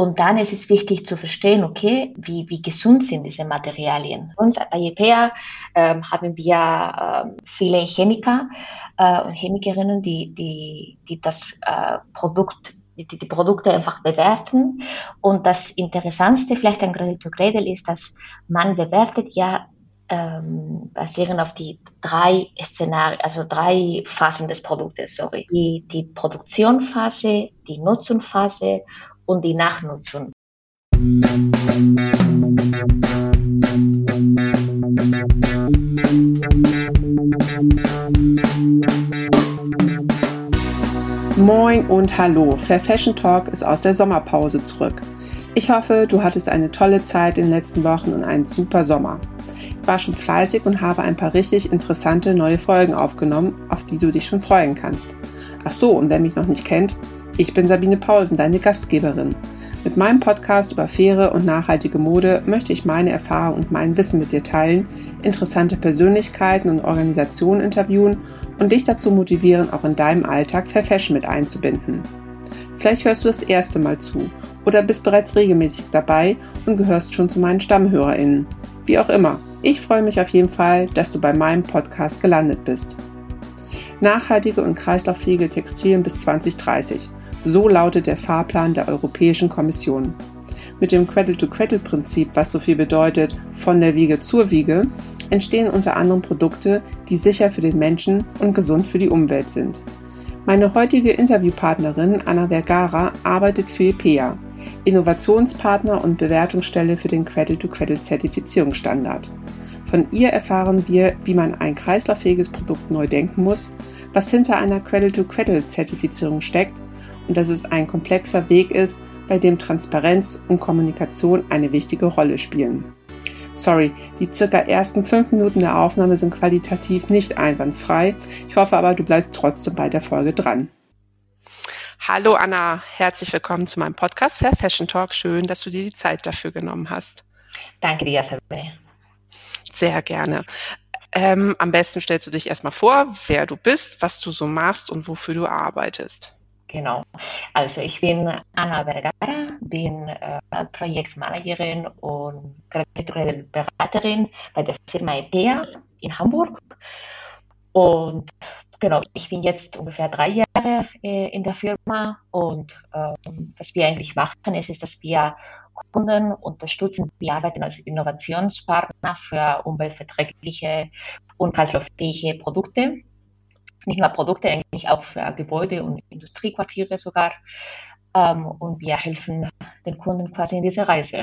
Und dann ist es wichtig zu verstehen, okay, wie, wie gesund sind diese Materialien. Uns bei EPA ähm, haben wir äh, viele Chemiker äh, und Chemikerinnen, die, die, die das äh, Produkt die, die Produkte einfach bewerten. Und das Interessantste vielleicht an Cradle to Cradle ist, dass man bewertet ja ähm, basierend auf die drei Szenarien, also drei Phasen des Produktes, sorry. Die, die Produktionsphase, die Nutzungsphase und die Nachnutzung. Moin und hallo, Fair Fashion Talk ist aus der Sommerpause zurück. Ich hoffe, du hattest eine tolle Zeit in den letzten Wochen und einen super Sommer. Ich war schon fleißig und habe ein paar richtig interessante neue Folgen aufgenommen, auf die du dich schon freuen kannst. Ach so, und wer mich noch nicht kennt, ich bin Sabine Paulsen, deine Gastgeberin. Mit meinem Podcast über faire und nachhaltige Mode möchte ich meine Erfahrung und mein Wissen mit dir teilen, interessante Persönlichkeiten und Organisationen interviewen und dich dazu motivieren, auch in deinem Alltag Fair Fashion mit einzubinden. Vielleicht hörst du das erste Mal zu oder bist bereits regelmäßig dabei und gehörst schon zu meinen StammhörerInnen. Wie auch immer, ich freue mich auf jeden Fall, dass du bei meinem Podcast gelandet bist. Nachhaltige und kreislauffähige Textilien bis 2030. So lautet der Fahrplan der Europäischen Kommission. Mit dem Cradle-to-Cradle-Prinzip, was so viel bedeutet, von der Wiege zur Wiege, entstehen unter anderem Produkte, die sicher für den Menschen und gesund für die Umwelt sind. Meine heutige Interviewpartnerin Anna Vergara arbeitet für EPEA, Innovationspartner und Bewertungsstelle für den Cradle-to-Cradle-Zertifizierungsstandard. Von ihr erfahren wir, wie man ein kreislauffähiges Produkt neu denken muss, was hinter einer Cradle-to-Cradle-Zertifizierung steckt und dass es ein komplexer Weg ist, bei dem Transparenz und Kommunikation eine wichtige Rolle spielen. Sorry, die circa ersten fünf Minuten der Aufnahme sind qualitativ nicht einwandfrei. Ich hoffe aber, du bleibst trotzdem bei der Folge dran. Hallo Anna, herzlich willkommen zu meinem Podcast Fair Fashion Talk. Schön, dass du dir die Zeit dafür genommen hast. Danke dir, Sabine. Sehr gerne. Ähm, am besten stellst du dich erstmal vor, wer du bist, was du so machst und wofür du arbeitest. Genau. Also ich bin Anna Vergara, bin äh, Projektmanagerin und Beraterin bei der Firma EPEA in Hamburg. Und genau, ich bin jetzt ungefähr drei Jahre äh, in der Firma und äh, was wir eigentlich machen, ist, ist, dass wir Kunden unterstützen. Wir arbeiten als Innovationspartner für umweltverträgliche und kreislauffähige Produkte nicht nur Produkte, eigentlich auch für Gebäude und Industriequartiere sogar. Ähm, und wir helfen den Kunden quasi in dieser Reise.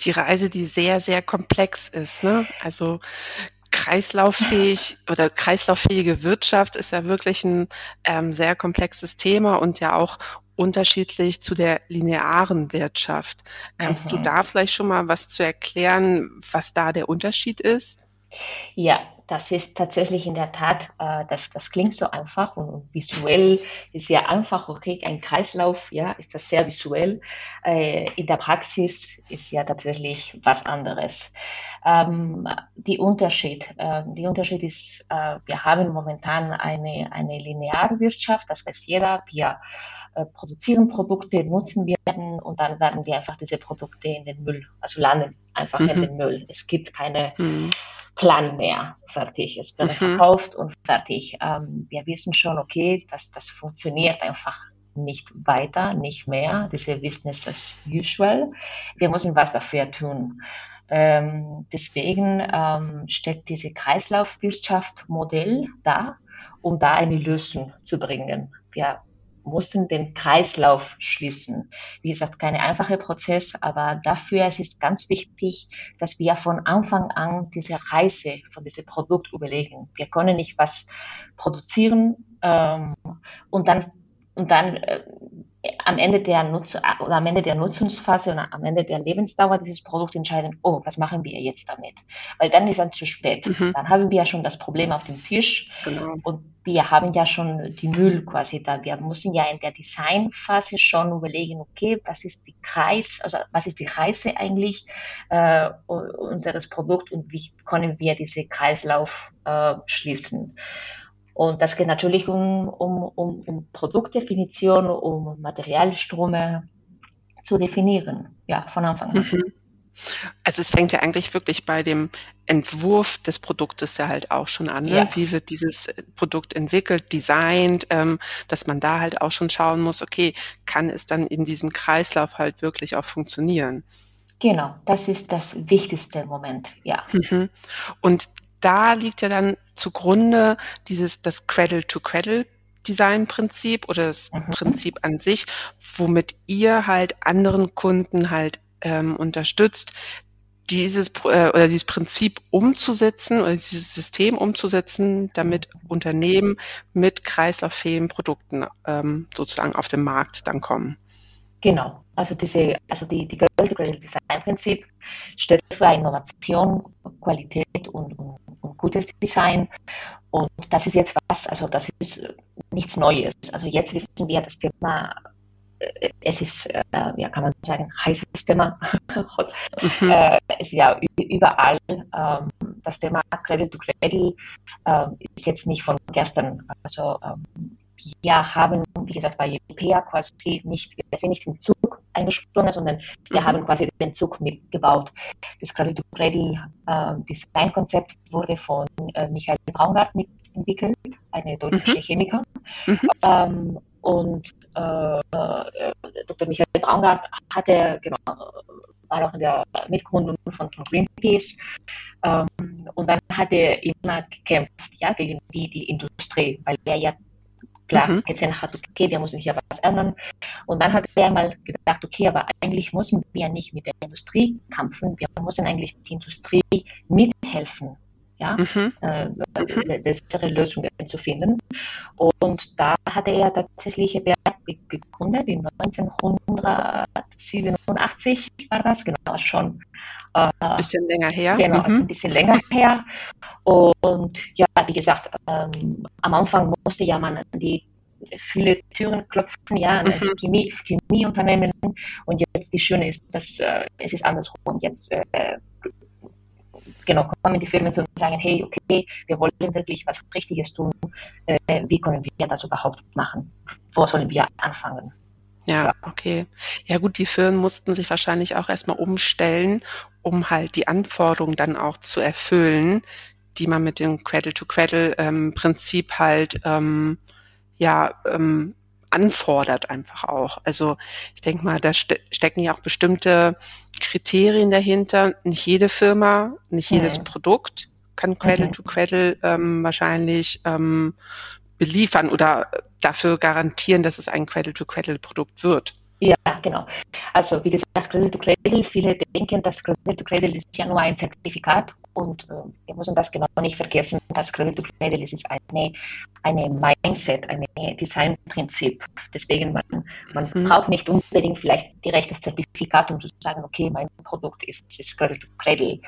Die Reise, die sehr, sehr komplex ist. Ne? Also kreislauffähig oder kreislauffähige Wirtschaft ist ja wirklich ein ähm, sehr komplexes Thema und ja auch unterschiedlich zu der linearen Wirtschaft. Kannst mhm. du da vielleicht schon mal was zu erklären, was da der Unterschied ist? Ja, das ist tatsächlich in der Tat, äh, das, das klingt so einfach und visuell ist ja einfach, okay, ein Kreislauf, ja, ist das sehr visuell. Äh, in der Praxis ist ja tatsächlich was anderes. Ähm, die Unterschied, äh, die Unterschied ist, äh, wir haben momentan eine, eine lineare Wirtschaft, das weiß jeder, wir äh, produzieren Produkte, nutzen werden und dann werden wir einfach diese Produkte in den Müll, also landen einfach mhm. in den Müll. Es gibt keine mhm Plan mehr. Fertig. Es wird mhm. verkauft und fertig. Ähm, wir wissen schon, okay, dass das funktioniert einfach nicht weiter, nicht mehr. Diese Business as usual. Wir müssen was dafür tun. Ähm, deswegen ähm, stellt diese Kreislaufwirtschaft Modell da, um da eine Lösung zu bringen. Wir mussten den Kreislauf schließen. Wie gesagt, kein einfacher Prozess, aber dafür ist es ganz wichtig, dass wir von Anfang an diese Reise von diesem Produkt überlegen. Wir können nicht was produzieren ähm, und dann und dann äh, am Ende der Nutz oder am Ende der Nutzungsphase und am Ende der Lebensdauer dieses Produkt entscheiden, oh, was machen wir jetzt damit? Weil dann ist dann zu spät. Mhm. Dann haben wir ja schon das Problem auf dem Tisch genau. und wir haben ja schon die Müll quasi da. Wir müssen ja in der Designphase schon überlegen, okay, was ist die Kreis, also was ist die Reise eigentlich äh, unseres Produkts und wie können wir diese Kreislauf äh, schließen? Und das geht natürlich um, um, um, um Produktdefinition, um Materialströme, zu definieren, ja, von Anfang an. Mhm. Also es fängt ja eigentlich wirklich bei dem Entwurf des Produktes ja halt auch schon an. Ne? Ja. Wie wird dieses Produkt entwickelt, designt, ähm, dass man da halt auch schon schauen muss, okay, kann es dann in diesem Kreislauf halt wirklich auch funktionieren? Genau, das ist das wichtigste Moment, ja. Mhm. Und da liegt ja dann zugrunde dieses das Cradle-to-Cradle Design-Prinzip oder das mhm. Prinzip an sich, womit ihr halt anderen Kunden halt ähm, unterstützt, dieses äh, oder dieses Prinzip umzusetzen oder dieses System umzusetzen, damit Unternehmen mit kreislauffähigen Produkten ähm, sozusagen auf den Markt dann kommen. Genau, also diese, also die, die Gold Design Prinzip steht für Innovation, Qualität und, und, gutes Design. Und das ist jetzt was, also das ist nichts Neues. Also jetzt wissen wir, das Thema äh, es ist, äh, ja, kann man sagen, heißes Thema. mhm. äh, es ist ja überall. Ähm, das Thema Credit to Credit äh, ist jetzt nicht von gestern. Also ähm, wir haben, wie gesagt, bei IPEA quasi nicht, wir sind nicht im Zug eingesprungen, sondern wir mhm. haben quasi den Zug mitgebaut. Das to Credit äh, Designkonzept wurde von äh, Michael Braungart mitentwickelt, eine deutsche mhm. Chemiker. Mhm. Ähm, und äh, Dr. Michael Braungart hatte, genau, war auch in der Mitgründung von, von Greenpeace. Ähm, und dann hat er immer gekämpft ja, gegen die, die Industrie, weil er ja klar mhm. gesehen hat, okay, wir müssen hier was ändern. Und dann hat er mal gedacht, okay, aber eigentlich müssen wir nicht mit der Industrie kämpfen, wir müssen eigentlich die Industrie mithelfen ja, mhm. äh, bessere Lösungen zu finden. Und da hatte er tatsächlich gegründet, in 1987 war das, genau, schon ein äh, bisschen länger her. Genau, mhm. ein bisschen länger her. Und ja, wie gesagt, ähm, am Anfang musste ja man die viele Türen klopfen, ja, an mhm. Chemie, Chemieunternehmen. Und jetzt die Schöne ist, dass äh, es ist andersrum. Jetzt äh, genau, kommen die Firmen zu und sagen, hey, okay, wir wollen wirklich was Richtiges tun. Äh, wie können wir das überhaupt machen? Wo sollen wir anfangen? Ja, okay. Ja gut, die Firmen mussten sich wahrscheinlich auch erstmal umstellen, um halt die Anforderungen dann auch zu erfüllen, die man mit dem Cradle-to-Cradle-Prinzip ähm, halt ähm, ja ähm, anfordert einfach auch. Also ich denke mal, da ste stecken ja auch bestimmte Kriterien dahinter. Nicht jede Firma, nicht jedes mhm. Produkt kann mhm. to Cradle ähm, wahrscheinlich ähm, beliefern oder dafür garantieren, dass es ein Cradle to Cradle Produkt wird. Ja, genau. Also wie gesagt, Cradle to Cradle, viele denken, dass Cradle to Cradle ist ja nur ein Zertifikat und äh, wir müssen das genau nicht vergessen, dass Cradle to Cradle ist, ist eine, eine Mindset, ein Designprinzip. Deswegen, man, man mhm. braucht nicht unbedingt vielleicht direkt das Zertifikat, um zu sagen, okay, mein Produkt ist, ist Cradle to Cradle.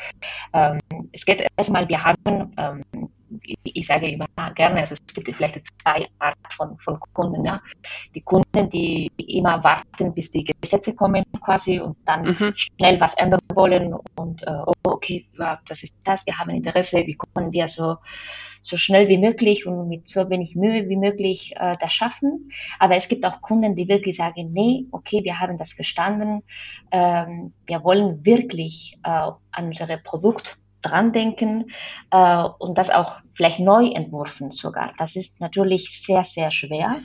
Ähm, es geht erstmal, wir haben ähm, ich sage immer gerne, also es gibt vielleicht zwei Arten von, von Kunden. Ja. Die Kunden, die immer warten, bis die Gesetze kommen quasi und dann mhm. schnell was ändern wollen und äh, oh, okay, das ist das, wir haben Interesse, wie können wir so, so schnell wie möglich und mit so wenig Mühe wie möglich äh, das schaffen. Aber es gibt auch Kunden, die wirklich sagen, nee, okay, wir haben das verstanden, ähm, wir wollen wirklich äh, an unser Produkt dran denken äh, und das auch vielleicht neu entwurfen sogar. Das ist natürlich sehr, sehr schwer.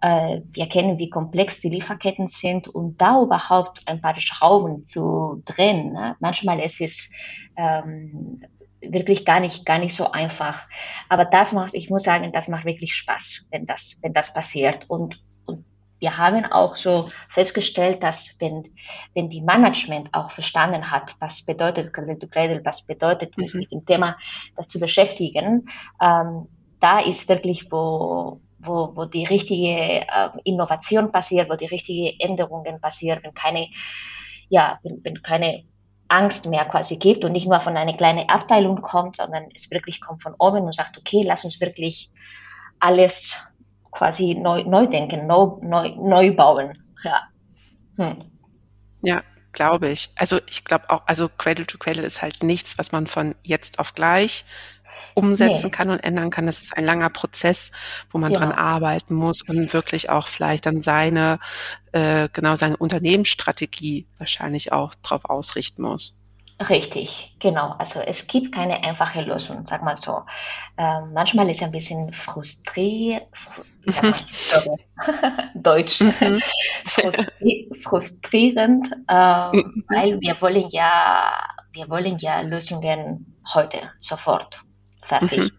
Äh, wir kennen, wie komplex die Lieferketten sind und da überhaupt ein paar Schrauben zu drehen. Ne? Manchmal ist es ähm, wirklich gar nicht, gar nicht so einfach. Aber das macht, ich muss sagen, das macht wirklich Spaß, wenn das, wenn das passiert. Und wir haben auch so festgestellt, dass wenn, wenn die Management auch verstanden hat, was bedeutet Cradle to Cradle, was bedeutet mich mhm. mit dem Thema, das zu beschäftigen, ähm, da ist wirklich, wo, wo, wo die richtige äh, Innovation passiert, wo die richtigen Änderungen passieren, wenn keine, ja, wenn, wenn keine Angst mehr quasi gibt und nicht nur von einer kleinen Abteilung kommt, sondern es wirklich kommt von oben und sagt, okay, lass uns wirklich alles quasi neu, neu denken, neu, neu, neu bauen. Ja. Hm. Ja, glaube ich. Also ich glaube auch, also Cradle to Cradle ist halt nichts, was man von jetzt auf gleich umsetzen nee. kann und ändern kann. Das ist ein langer Prozess, wo man ja. dran arbeiten muss und wirklich auch vielleicht dann seine, äh, genau seine Unternehmensstrategie wahrscheinlich auch darauf ausrichten muss. Richtig, genau. Also es gibt keine einfache Lösung, sag mal so. Ähm, manchmal ist es ein bisschen frustrierend, fr Deutsch, mhm. Frustri frustrierend, äh, mhm. weil wir wollen ja, wir wollen ja Lösungen heute, sofort, fertig.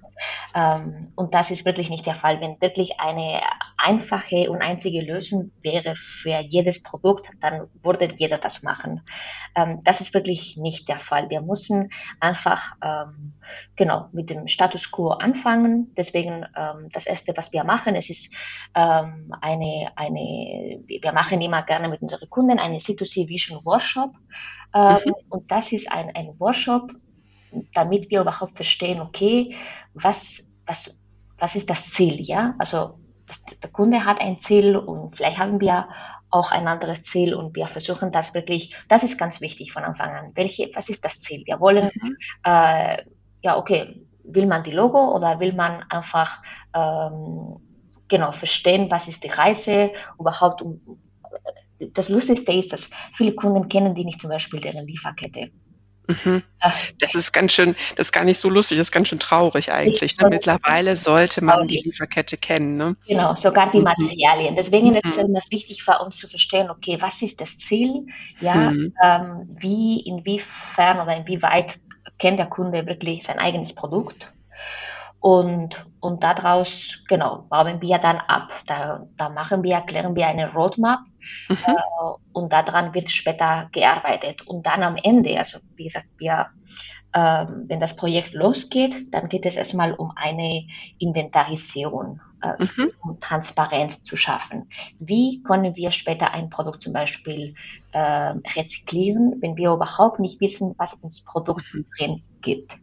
Ähm, und das ist wirklich nicht der Fall. Wenn wirklich eine einfache und einzige Lösung wäre für jedes Produkt, dann würde jeder das machen. Ähm, das ist wirklich nicht der Fall. Wir müssen einfach ähm, genau mit dem Status quo anfangen. Deswegen das erste, was wir machen, es ist eine eine wir machen immer gerne mit unseren Kunden eine C2C Vision Workshop mhm. und das ist ein ein Workshop damit wir überhaupt verstehen, okay, was, was, was ist das Ziel, ja? Also der Kunde hat ein Ziel und vielleicht haben wir auch ein anderes Ziel und wir versuchen das wirklich, das ist ganz wichtig von Anfang an. Welche, was ist das Ziel? Wir wollen, mhm. äh, ja, okay, will man die Logo oder will man einfach ähm, genau verstehen, was ist die Reise überhaupt? das Lustigste ist, dass viele Kunden kennen die nicht zum Beispiel deren Lieferkette. Mhm. Das ist ganz schön, das ist gar nicht so lustig, das ist ganz schön traurig eigentlich. Ne? Mittlerweile sollte man die Lieferkette kennen. Ne? Genau, sogar die mhm. Materialien. Deswegen mhm. ist es wichtig für uns zu verstehen, okay, was ist das Ziel? Ja, mhm. ähm, wie, inwiefern oder inwieweit kennt der Kunde wirklich sein eigenes Produkt? Und, und daraus, genau, bauen wir dann ab. Da, da machen wir, erklären wir eine Roadmap mhm. äh, und daran wird später gearbeitet. Und dann am Ende, also wie gesagt, wir, äh, wenn das Projekt losgeht, dann geht es erstmal um eine Inventarisierung, äh, mhm. um Transparenz zu schaffen. Wie können wir später ein Produkt zum Beispiel äh, rezyklieren, wenn wir überhaupt nicht wissen, was ins Produkt drin gibt?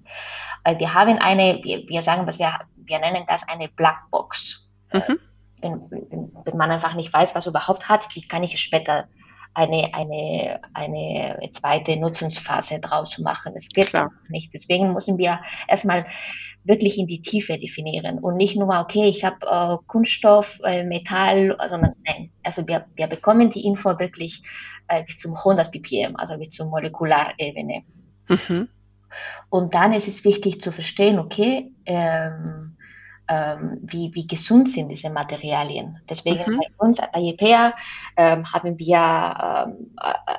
Weil wir haben eine, wir, wir sagen, was wir, wir nennen das eine Blackbox. Mhm. Äh, wenn, wenn, wenn man einfach nicht weiß, was überhaupt hat, wie kann ich später eine, eine, eine zweite Nutzungsphase draus machen. Es geht Klar. nicht. Deswegen müssen wir erstmal wirklich in die Tiefe definieren und nicht nur, okay, ich habe äh, Kunststoff, äh, Metall, sondern nein. Also wir, wir bekommen die Info wirklich äh, bis zum 100 ppm, also bis zur Molekularebene. Mhm. Und dann ist es wichtig zu verstehen, okay, ähm, ähm, wie, wie gesund sind diese Materialien. Deswegen mhm. bei uns, bei IPEA, ähm, haben wir ähm,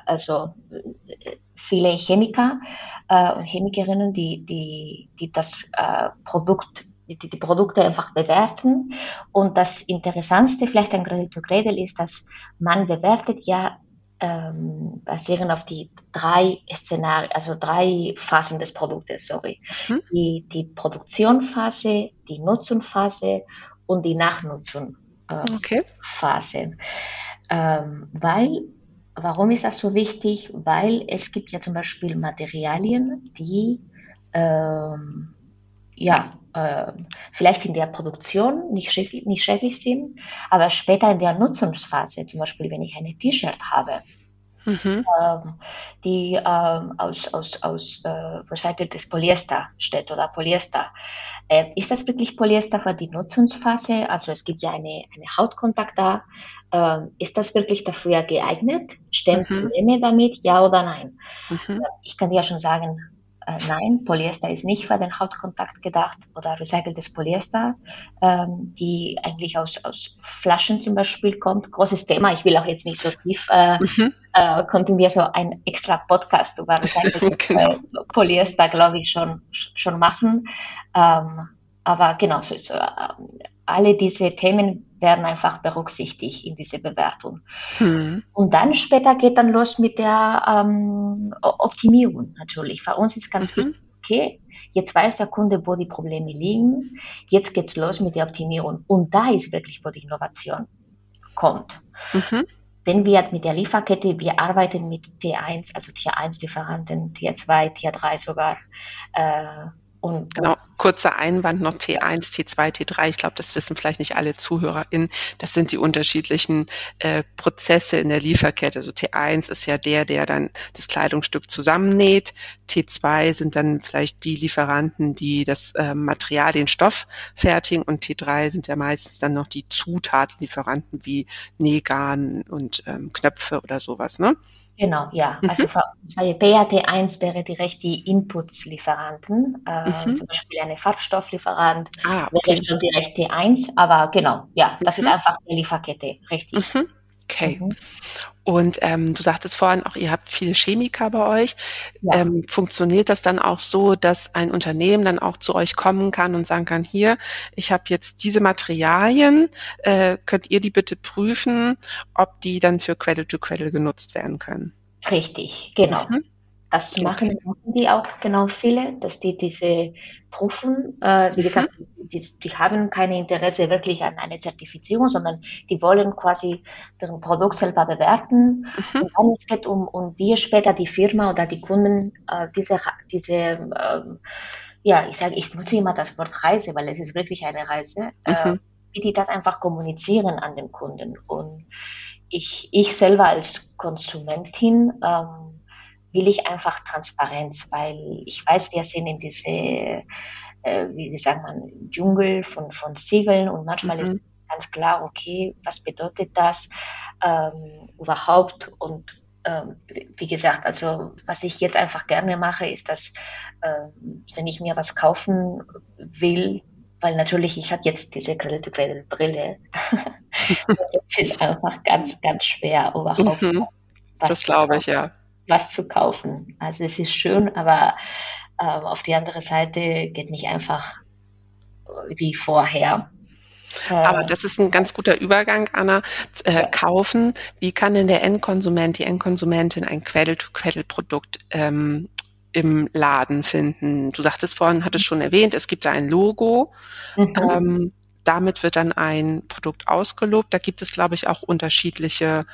also viele Chemiker äh, und Chemikerinnen, die, die, die das äh, Produkt die, die Produkte einfach bewerten. Und das Interessantste vielleicht an Gradle to Gradle ist, dass man bewertet ja ähm, basieren auf die drei Szenarien, also drei Phasen des Produktes, sorry. Mhm. Die, die Produktionsphase, die Nutzungsphase und die Nachnutzungsphase. Äh, okay. Ähm, weil, warum ist das so wichtig? Weil es gibt ja zum Beispiel Materialien, die ähm, ja, äh, vielleicht in der Produktion nicht schädlich, nicht schädlich sind, aber später in der Nutzungsphase, zum Beispiel wenn ich eine T-Shirt habe, mhm. ähm, die ähm, aus, aus, aus äh, recyceltes Polyester steht oder Polyester. Äh, ist das wirklich Polyester für die Nutzungsphase? Also es gibt ja eine, eine Hautkontakt da. Ähm, ist das wirklich dafür geeignet? Stehen mhm. Probleme damit? Ja oder nein? Mhm. Ich kann dir ja schon sagen, äh, nein, Polyester ist nicht für den Hautkontakt gedacht oder recyceltes Polyester, ähm, die eigentlich aus, aus Flaschen zum Beispiel kommt. Großes Thema, ich will auch jetzt nicht so tief, äh, mhm. äh, konnten wir so ein extra Podcast über recyceltes genau. Polyester, glaube ich, schon, schon machen. Ähm, aber genau, so, so, äh, alle diese Themen werden einfach berücksichtigt in diese Bewertung. Hm. Und dann später geht dann los mit der ähm, Optimierung natürlich. Für uns ist ganz mhm. wichtig, okay, jetzt weiß der Kunde, wo die Probleme liegen, jetzt geht's los mit der Optimierung. Und da ist wirklich, wo die Innovation kommt. Mhm. Wenn wir mit der Lieferkette, wir arbeiten mit T1, also Tier 1 Lieferanten, Tier 2, Tier 3 sogar, äh, und genau, kurzer Einwand noch T1, T2, T3. Ich glaube, das wissen vielleicht nicht alle ZuhörerInnen. Das sind die unterschiedlichen äh, Prozesse in der Lieferkette. Also T1 ist ja der, der dann das Kleidungsstück zusammennäht. T2 sind dann vielleicht die Lieferanten, die das äh, Material, den Stoff fertigen. Und T3 sind ja meistens dann noch die Zutatenlieferanten wie Nähgarn und ähm, Knöpfe oder sowas, ne? Genau, ja. Mhm. Also bei BAT1 wäre direkt die Inputs-Lieferanten, äh, mhm. zum Beispiel eine Farbstofflieferant, ah, okay. wäre schon direkt T1, aber genau, ja, das mhm. ist einfach die Lieferkette, richtig. Mhm. Okay. Und ähm, du sagtest vorhin auch, ihr habt viele Chemiker bei euch. Ja. Ähm, funktioniert das dann auch so, dass ein Unternehmen dann auch zu euch kommen kann und sagen kann, hier, ich habe jetzt diese Materialien, äh, könnt ihr die bitte prüfen, ob die dann für Cradle-to-Cradle genutzt werden können? Richtig, genau. Mhm. Das machen, machen die auch genau viele, dass die diese prüfen. Äh, wie gesagt, mhm. die, die, haben keine Interesse wirklich an einer Zertifizierung, sondern die wollen quasi deren Produkt selber bewerten. Mhm. Und dann es geht um, um wie später die Firma oder die Kunden äh, diese, diese äh, ja, ich sage, ich nutze immer das Wort Reise, weil es ist wirklich eine Reise, äh, mhm. wie die das einfach kommunizieren an den Kunden. Und ich, ich selber als Konsumentin, ähm, will ich einfach Transparenz, weil ich weiß, wir sind in diese, äh, wie sagt man, Dschungel von, von Siegeln und manchmal mhm. ist ganz klar, okay, was bedeutet das ähm, überhaupt und ähm, wie gesagt, also was ich jetzt einfach gerne mache, ist, dass ähm, wenn ich mir was kaufen will, weil natürlich ich habe jetzt diese Cradle-to-Cradle-Brille, das ist einfach ganz, ganz schwer überhaupt. Mhm. Das glaube ich, ja was zu kaufen. Also es ist schön, aber äh, auf die andere Seite geht nicht einfach wie vorher. Aber das ist ein ganz guter Übergang, Anna. Äh, kaufen. Wie kann denn der Endkonsument, die Endkonsumentin ein Quelle-to-Quelle-Produkt ähm, im Laden finden? Du sagtest vorhin, hattest schon erwähnt, es gibt da ein Logo. Mhm. Ähm, damit wird dann ein Produkt ausgelobt. Da gibt es, glaube ich, auch unterschiedliche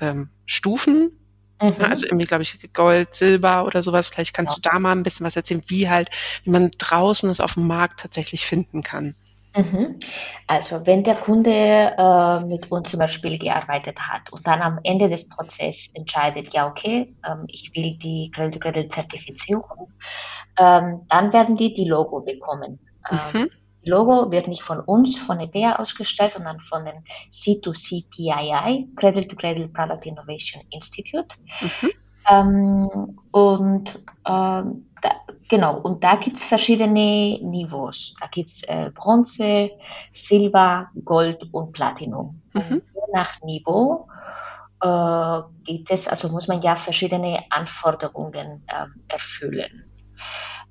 ähm, Stufen Mhm. Also irgendwie, glaube ich, Gold, Silber oder sowas. Vielleicht kannst ja. du da mal ein bisschen was erzählen, wie halt, wie man draußen es auf dem Markt tatsächlich finden kann. Mhm. Also wenn der Kunde äh, mit uns zum Beispiel gearbeitet hat und dann am Ende des Prozesses entscheidet, ja okay, ähm, ich will die Credit-Zertifizierung, ähm, dann werden die die Logo bekommen. Ähm, mhm. Logo wird nicht von uns, von EDEA ausgestellt, sondern von dem C2C PII, Cradle to Cradle Product Innovation Institute. Mhm. Ähm, und ähm, da, genau, und da gibt es verschiedene Niveaus. Da gibt es äh, Bronze, Silber, Gold und Platinum. Mhm. Und je nach Niveau äh, gibt es, also muss man ja verschiedene Anforderungen äh, erfüllen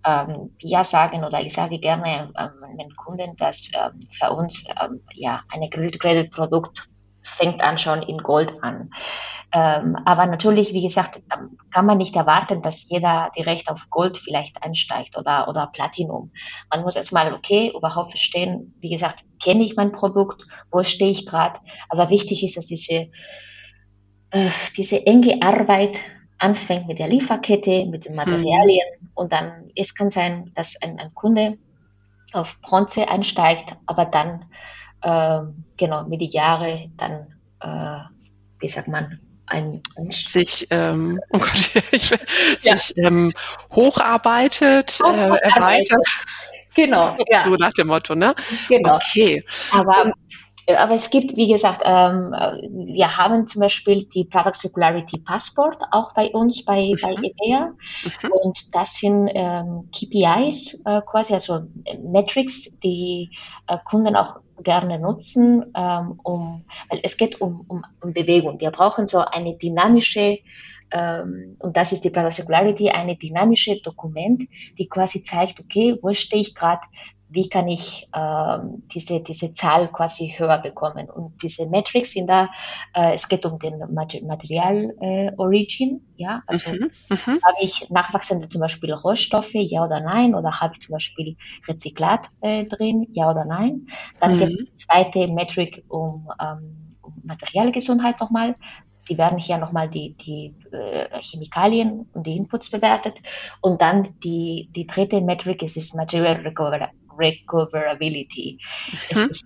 ähm, wir sagen oder ich sage gerne ähm, den Kunden, dass ähm, für uns ähm, ja eine Credit-Produkt fängt an schon in Gold an. Ähm, aber natürlich, wie gesagt, kann man nicht erwarten, dass jeder direkt auf Gold vielleicht einsteigt oder, oder Platinum. Man muss erstmal, okay, überhaupt verstehen, wie gesagt, kenne ich mein Produkt, wo stehe ich gerade. Aber wichtig ist, dass diese, äh, diese enge Arbeit anfängt mit der Lieferkette, mit den Materialien mhm. und dann, es kann sein, dass ein, ein Kunde auf Bronze einsteigt, aber dann, äh, genau, mit den Jahren dann, äh, wie sagt man, ein, ein sich, ähm, oh Gott, ich, ja. sich ähm, hocharbeitet, äh, erweitert. Genau, ja. So nach dem Motto, ne? Genau. Okay. Aber aber es gibt, wie gesagt, ähm, wir haben zum Beispiel die Product Circularity Passport auch bei uns bei, mhm. bei EPEA. Mhm. Und das sind ähm, KPIs äh, quasi, also Metrics, die äh, Kunden auch gerne nutzen, ähm, um, weil es geht um, um, um Bewegung. Wir brauchen so eine dynamische ähm, und das ist die Product Circularity, eine dynamische Dokument, die quasi zeigt, okay, wo stehe ich gerade, wie kann ich ähm, diese, diese Zahl quasi höher bekommen. Und diese Metrics sind da, äh, es geht um den Material äh, Origin, ja, also mhm, mhm, habe ich nachwachsende zum Beispiel Rohstoffe, ja oder nein, oder habe ich zum Beispiel Rezyklat äh, drin, ja oder nein. Dann mhm. gibt es zweite Metric um, ähm, um Materialgesundheit nochmal, die werden hier nochmal die, die äh, Chemikalien und die Inputs bewertet. Und dann die, die dritte Metric ist, ist Material Recover Recoverability. Mhm. Ist,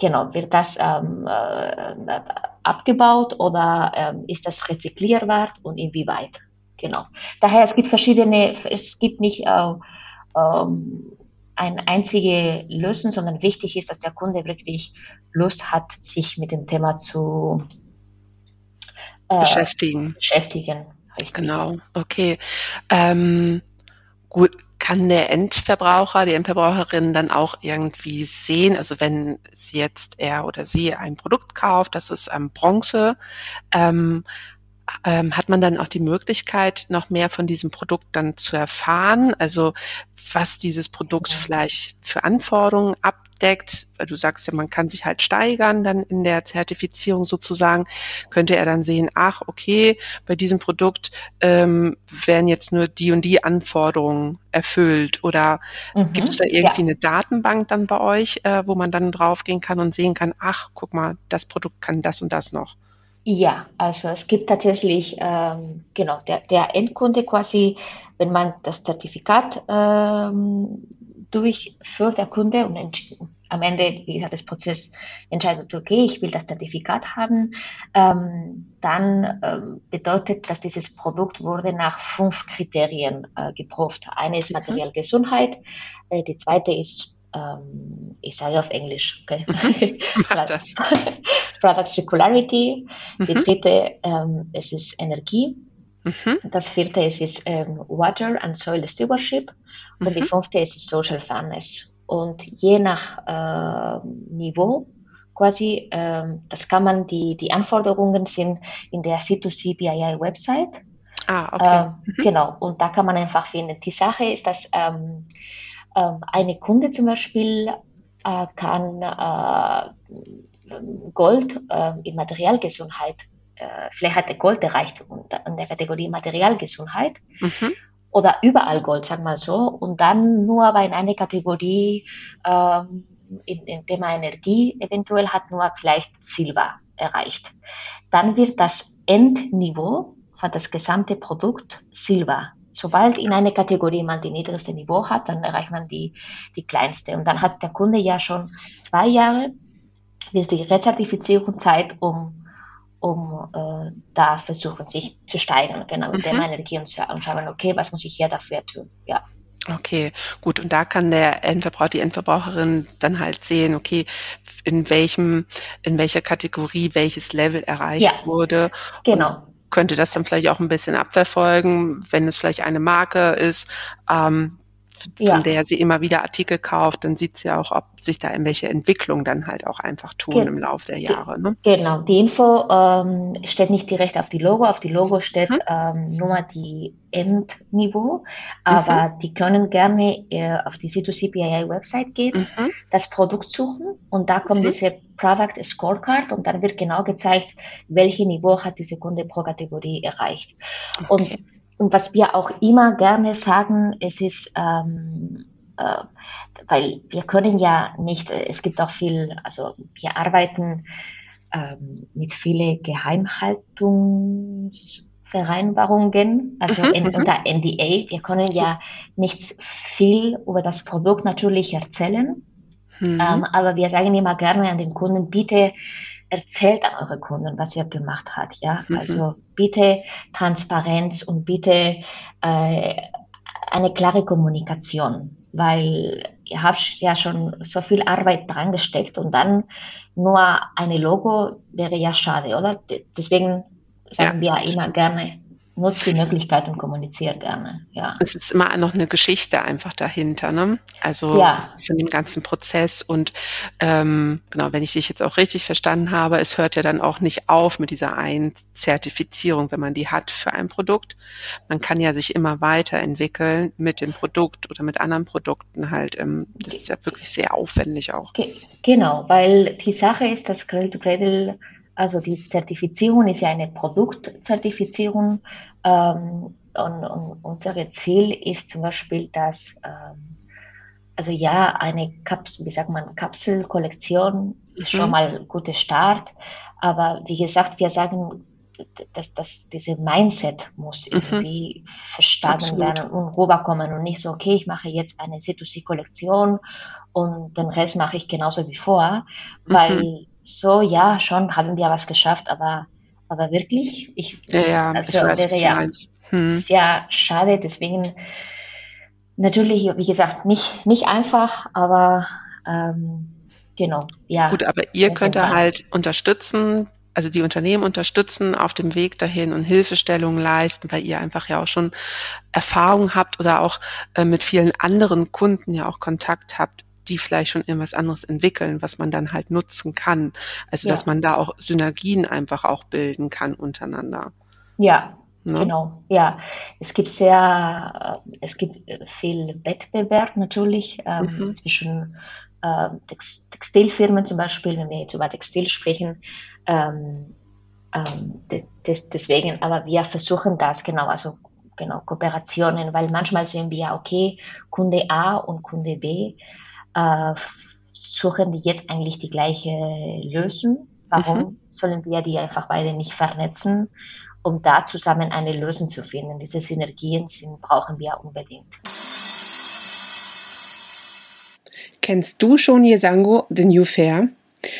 genau, wird das ähm, äh, abgebaut oder ähm, ist das rezyklierbar und inwieweit? Genau. Daher es gibt verschiedene, es gibt nicht äh, ähm, eine einzige Lösung, sondern wichtig ist, dass der Kunde wirklich Lust hat, sich mit dem Thema zu äh, beschäftigen. beschäftigen. Richtig. Genau, okay. Ähm, gut, kann der Endverbraucher, die Endverbraucherin dann auch irgendwie sehen, also wenn sie jetzt er oder sie ein Produkt kauft, das ist ähm, Bronze, ähm, ähm, hat man dann auch die Möglichkeit, noch mehr von diesem Produkt dann zu erfahren? Also was dieses Produkt vielleicht für Anforderungen abdeckt, weil du sagst ja, man kann sich halt steigern dann in der Zertifizierung sozusagen, könnte er dann sehen, ach, okay, bei diesem Produkt ähm, werden jetzt nur die und die Anforderungen erfüllt oder mhm, gibt es da irgendwie ja. eine Datenbank dann bei euch, äh, wo man dann draufgehen kann und sehen kann, ach, guck mal, das Produkt kann das und das noch? Ja, also es gibt tatsächlich, ähm, genau, der, der Endkunde quasi, wenn man das Zertifikat ähm, durchführt, der Kunde, und am Ende, wie gesagt, des Prozess entscheidet, okay, ich will das Zertifikat haben, ähm, dann ähm, bedeutet, dass dieses Produkt wurde nach fünf Kriterien äh, geprüft. Eine ist mhm. materielle Gesundheit, äh, die zweite ist ähm, ich sage auf Englisch, okay? Product, Product Circularity. Mhm. Die dritte, ähm, es ist Energie. Mhm. Das vierte es ist ähm, Water and Soil Stewardship. Und die mhm. fünfte es ist Social Fairness. Und je nach äh, Niveau quasi, ähm, das kann man, die, die Anforderungen sind in der C2C BII Website. Ah, okay. Ähm, mhm. Genau, und da kann man einfach finden. Die Sache ist, dass ähm, ähm, eine Kunde zum Beispiel äh, kann äh, Gold äh, in Materialgesundheit, vielleicht hat er Gold erreicht in der Kategorie Materialgesundheit mhm. oder überall Gold, sag mal so, und dann nur bei einer Kategorie ähm, in, in Thema Energie eventuell hat nur vielleicht Silber erreicht. Dann wird das Endniveau für das gesamte Produkt Silber sobald in einer Kategorie man die niedrigste Niveau hat, dann erreicht man die, die kleinste. Und dann hat der Kunde ja schon zwei Jahre bis die Rezertifizierung Zeit, um, um äh, da versuchen, sich zu steigern, genau, mit mhm. der Energie und schauen, okay, was muss ich hier dafür tun, ja. Okay, gut. Und da kann der Endverbraucher, die Endverbraucherin dann halt sehen, okay, in welchem, in welcher Kategorie welches Level erreicht ja, wurde. Genau könnte das dann vielleicht auch ein bisschen abverfolgen, wenn es vielleicht eine Marke ist, ähm, von ja. der sie immer wieder Artikel kauft, dann sieht sie auch, ob sich da irgendwelche Entwicklungen dann halt auch einfach tun Ge im Laufe der Jahre. Ne? Genau, die Info ähm, steht nicht direkt auf die Logo, auf die Logo steht mhm. ähm, nur die Endniveau, aber mhm. die können gerne äh, auf die C2C PII Website gehen, mhm. das Produkt suchen und da kommt mhm. diese Product Scorecard und dann wird genau gezeigt, welche Niveau hat diese Kunde pro Kategorie erreicht. Okay. Und und was wir auch immer gerne sagen, es ist, ähm, äh, weil wir können ja nicht, äh, es gibt auch viel, also wir arbeiten ähm, mit vielen Geheimhaltungsvereinbarungen, also mhm, in, mhm. unter NDA. Wir können ja nicht viel über das Produkt natürlich erzählen, mhm. ähm, aber wir sagen immer gerne an den Kunden, bitte erzählt an eure Kunden, was ihr gemacht habt. Ja, mhm. also bitte Transparenz und bitte äh, eine klare Kommunikation, weil ihr habt ja schon so viel Arbeit dran gesteckt und dann nur eine Logo wäre ja schade, oder? Deswegen sagen ja. wir immer gerne, nutzt die Möglichkeit und kommuniziert gerne. Ja. Es ist immer noch eine Geschichte einfach dahinter, ne? Also ja. für den ganzen Prozess und ähm, genau, wenn ich dich jetzt auch richtig verstanden habe, es hört ja dann auch nicht auf mit dieser einen Zertifizierung, wenn man die hat für ein Produkt. Man kann ja sich immer weiterentwickeln mit dem Produkt oder mit anderen Produkten halt. Ähm, das ist ja wirklich sehr aufwendig auch. Genau, weil die Sache ist, dass Cradle to Cradle also die Zertifizierung ist ja eine Produktzertifizierung ähm, und, und unser Ziel ist zum Beispiel, dass ähm, also ja eine Kapsel, wie sagt man, Kapselkollektion ist schon mhm. mal ein guter Start, aber wie gesagt, wir sagen das, das, diese Mindset muss mhm. irgendwie verstanden Absolut. werden und rüberkommen und nicht so, okay, ich mache jetzt eine C2C-Kollektion und den Rest mache ich genauso wie vor, weil mhm. So, ja, schon haben wir was geschafft, aber, aber wirklich, ich, ja, ja, also, ich weiß, wäre ja hm. sehr schade, deswegen, natürlich, wie gesagt, nicht, nicht einfach, aber, ähm, genau, ja. Gut, aber ihr könnt halt unterstützen, also die Unternehmen unterstützen auf dem Weg dahin und Hilfestellungen leisten, weil ihr einfach ja auch schon Erfahrung habt oder auch äh, mit vielen anderen Kunden ja auch Kontakt habt, die vielleicht schon irgendwas anderes entwickeln, was man dann halt nutzen kann. Also ja. dass man da auch Synergien einfach auch bilden kann untereinander. Ja, Ne? Genau, ja. Es gibt sehr, äh, es gibt viel Wettbewerb natürlich ähm, mhm. zwischen äh, Textilfirmen zum Beispiel, wenn wir jetzt über Textil sprechen. Ähm, ähm, des, deswegen, aber wir versuchen das genau, also genau Kooperationen, weil manchmal sehen wir, okay, Kunde A und Kunde B äh, suchen die jetzt eigentlich die gleiche Lösung. Warum mhm. sollen wir die einfach beide nicht vernetzen, um da zusammen eine Lösung zu finden? Diese Synergien sind, brauchen wir unbedingt. Kennst du schon Yesango, The New Fair?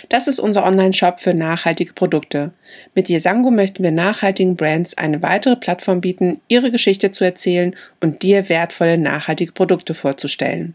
Das ist unser Online-Shop für nachhaltige Produkte. Mit Yesango möchten wir nachhaltigen Brands eine weitere Plattform bieten, ihre Geschichte zu erzählen und dir wertvolle nachhaltige Produkte vorzustellen.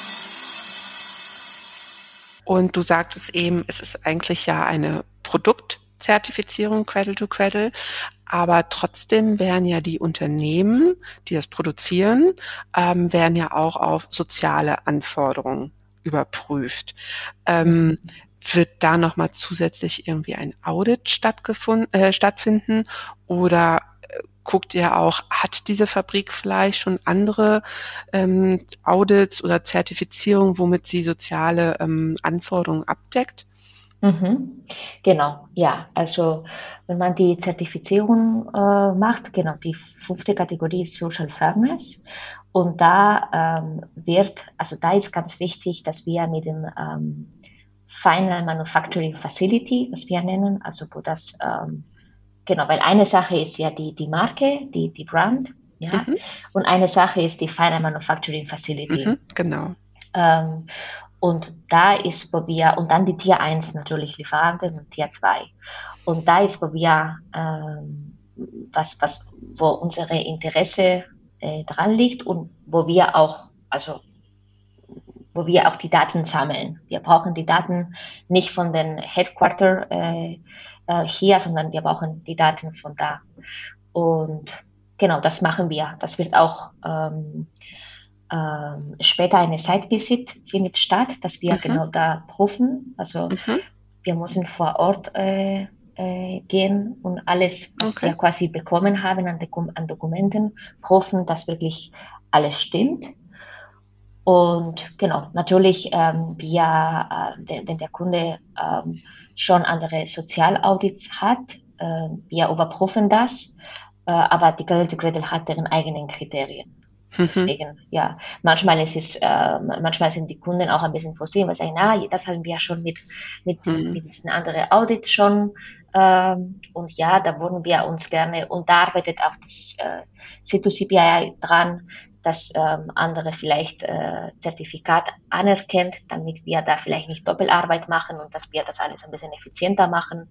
Und du sagtest eben, es ist eigentlich ja eine Produkt- Zertifizierung Cradle to Cradle. Aber trotzdem werden ja die Unternehmen, die das produzieren, ähm, werden ja auch auf soziale Anforderungen überprüft. Ähm, wird da nochmal zusätzlich irgendwie ein Audit stattgefunden, äh, stattfinden oder guckt ihr auch, hat diese Fabrik vielleicht schon andere ähm, Audits oder Zertifizierungen, womit sie soziale ähm, Anforderungen abdeckt? Mhm. Genau, ja. Also wenn man die Zertifizierung äh, macht, genau, die fünfte Kategorie ist Social Fairness. Und da ähm, wird, also da ist ganz wichtig, dass wir mit dem ähm, Final Manufacturing Facility, was wir nennen, also wo das, ähm, genau, weil eine Sache ist ja die, die Marke, die, die Brand, ja, mhm. und eine Sache ist die Final Manufacturing Facility. Mhm, genau. Ähm, und da ist, wo wir, und dann die Tier 1 natürlich, Lieferanten und Tier 2. Und da ist, wo wir, ähm, was, was, wo unsere Interesse äh, dran liegt und wo wir auch, also, wo wir auch die Daten sammeln. Wir brauchen die Daten nicht von den Headquarter äh, äh, hier, sondern wir brauchen die Daten von da. Und genau, das machen wir. Das wird auch, ähm, ähm, später eine Site-Visit findet statt, dass wir mhm. genau da prüfen. Also mhm. wir müssen vor Ort äh, äh, gehen und alles, was okay. wir quasi bekommen haben an, an Dokumenten, prüfen, dass wirklich alles stimmt. Und genau, natürlich, ähm, wir, äh, wenn der Kunde ähm, schon andere Sozialaudits hat, äh, wir überprüfen das, äh, aber die Cradle to Cradle hat deren eigenen Kriterien. Mhm. Deswegen, ja, manchmal ist es, äh, manchmal sind die Kunden auch ein bisschen frustriert, weil sie sagen, na, das haben wir schon mit, mit, mhm. mit diesen anderen Audits schon. Ähm, und ja, da wollen wir uns gerne, und da arbeitet auch das äh, C2CPI dran, dass ähm, andere vielleicht äh, Zertifikat anerkennt, damit wir da vielleicht nicht Doppelarbeit machen und dass wir das alles ein bisschen effizienter machen.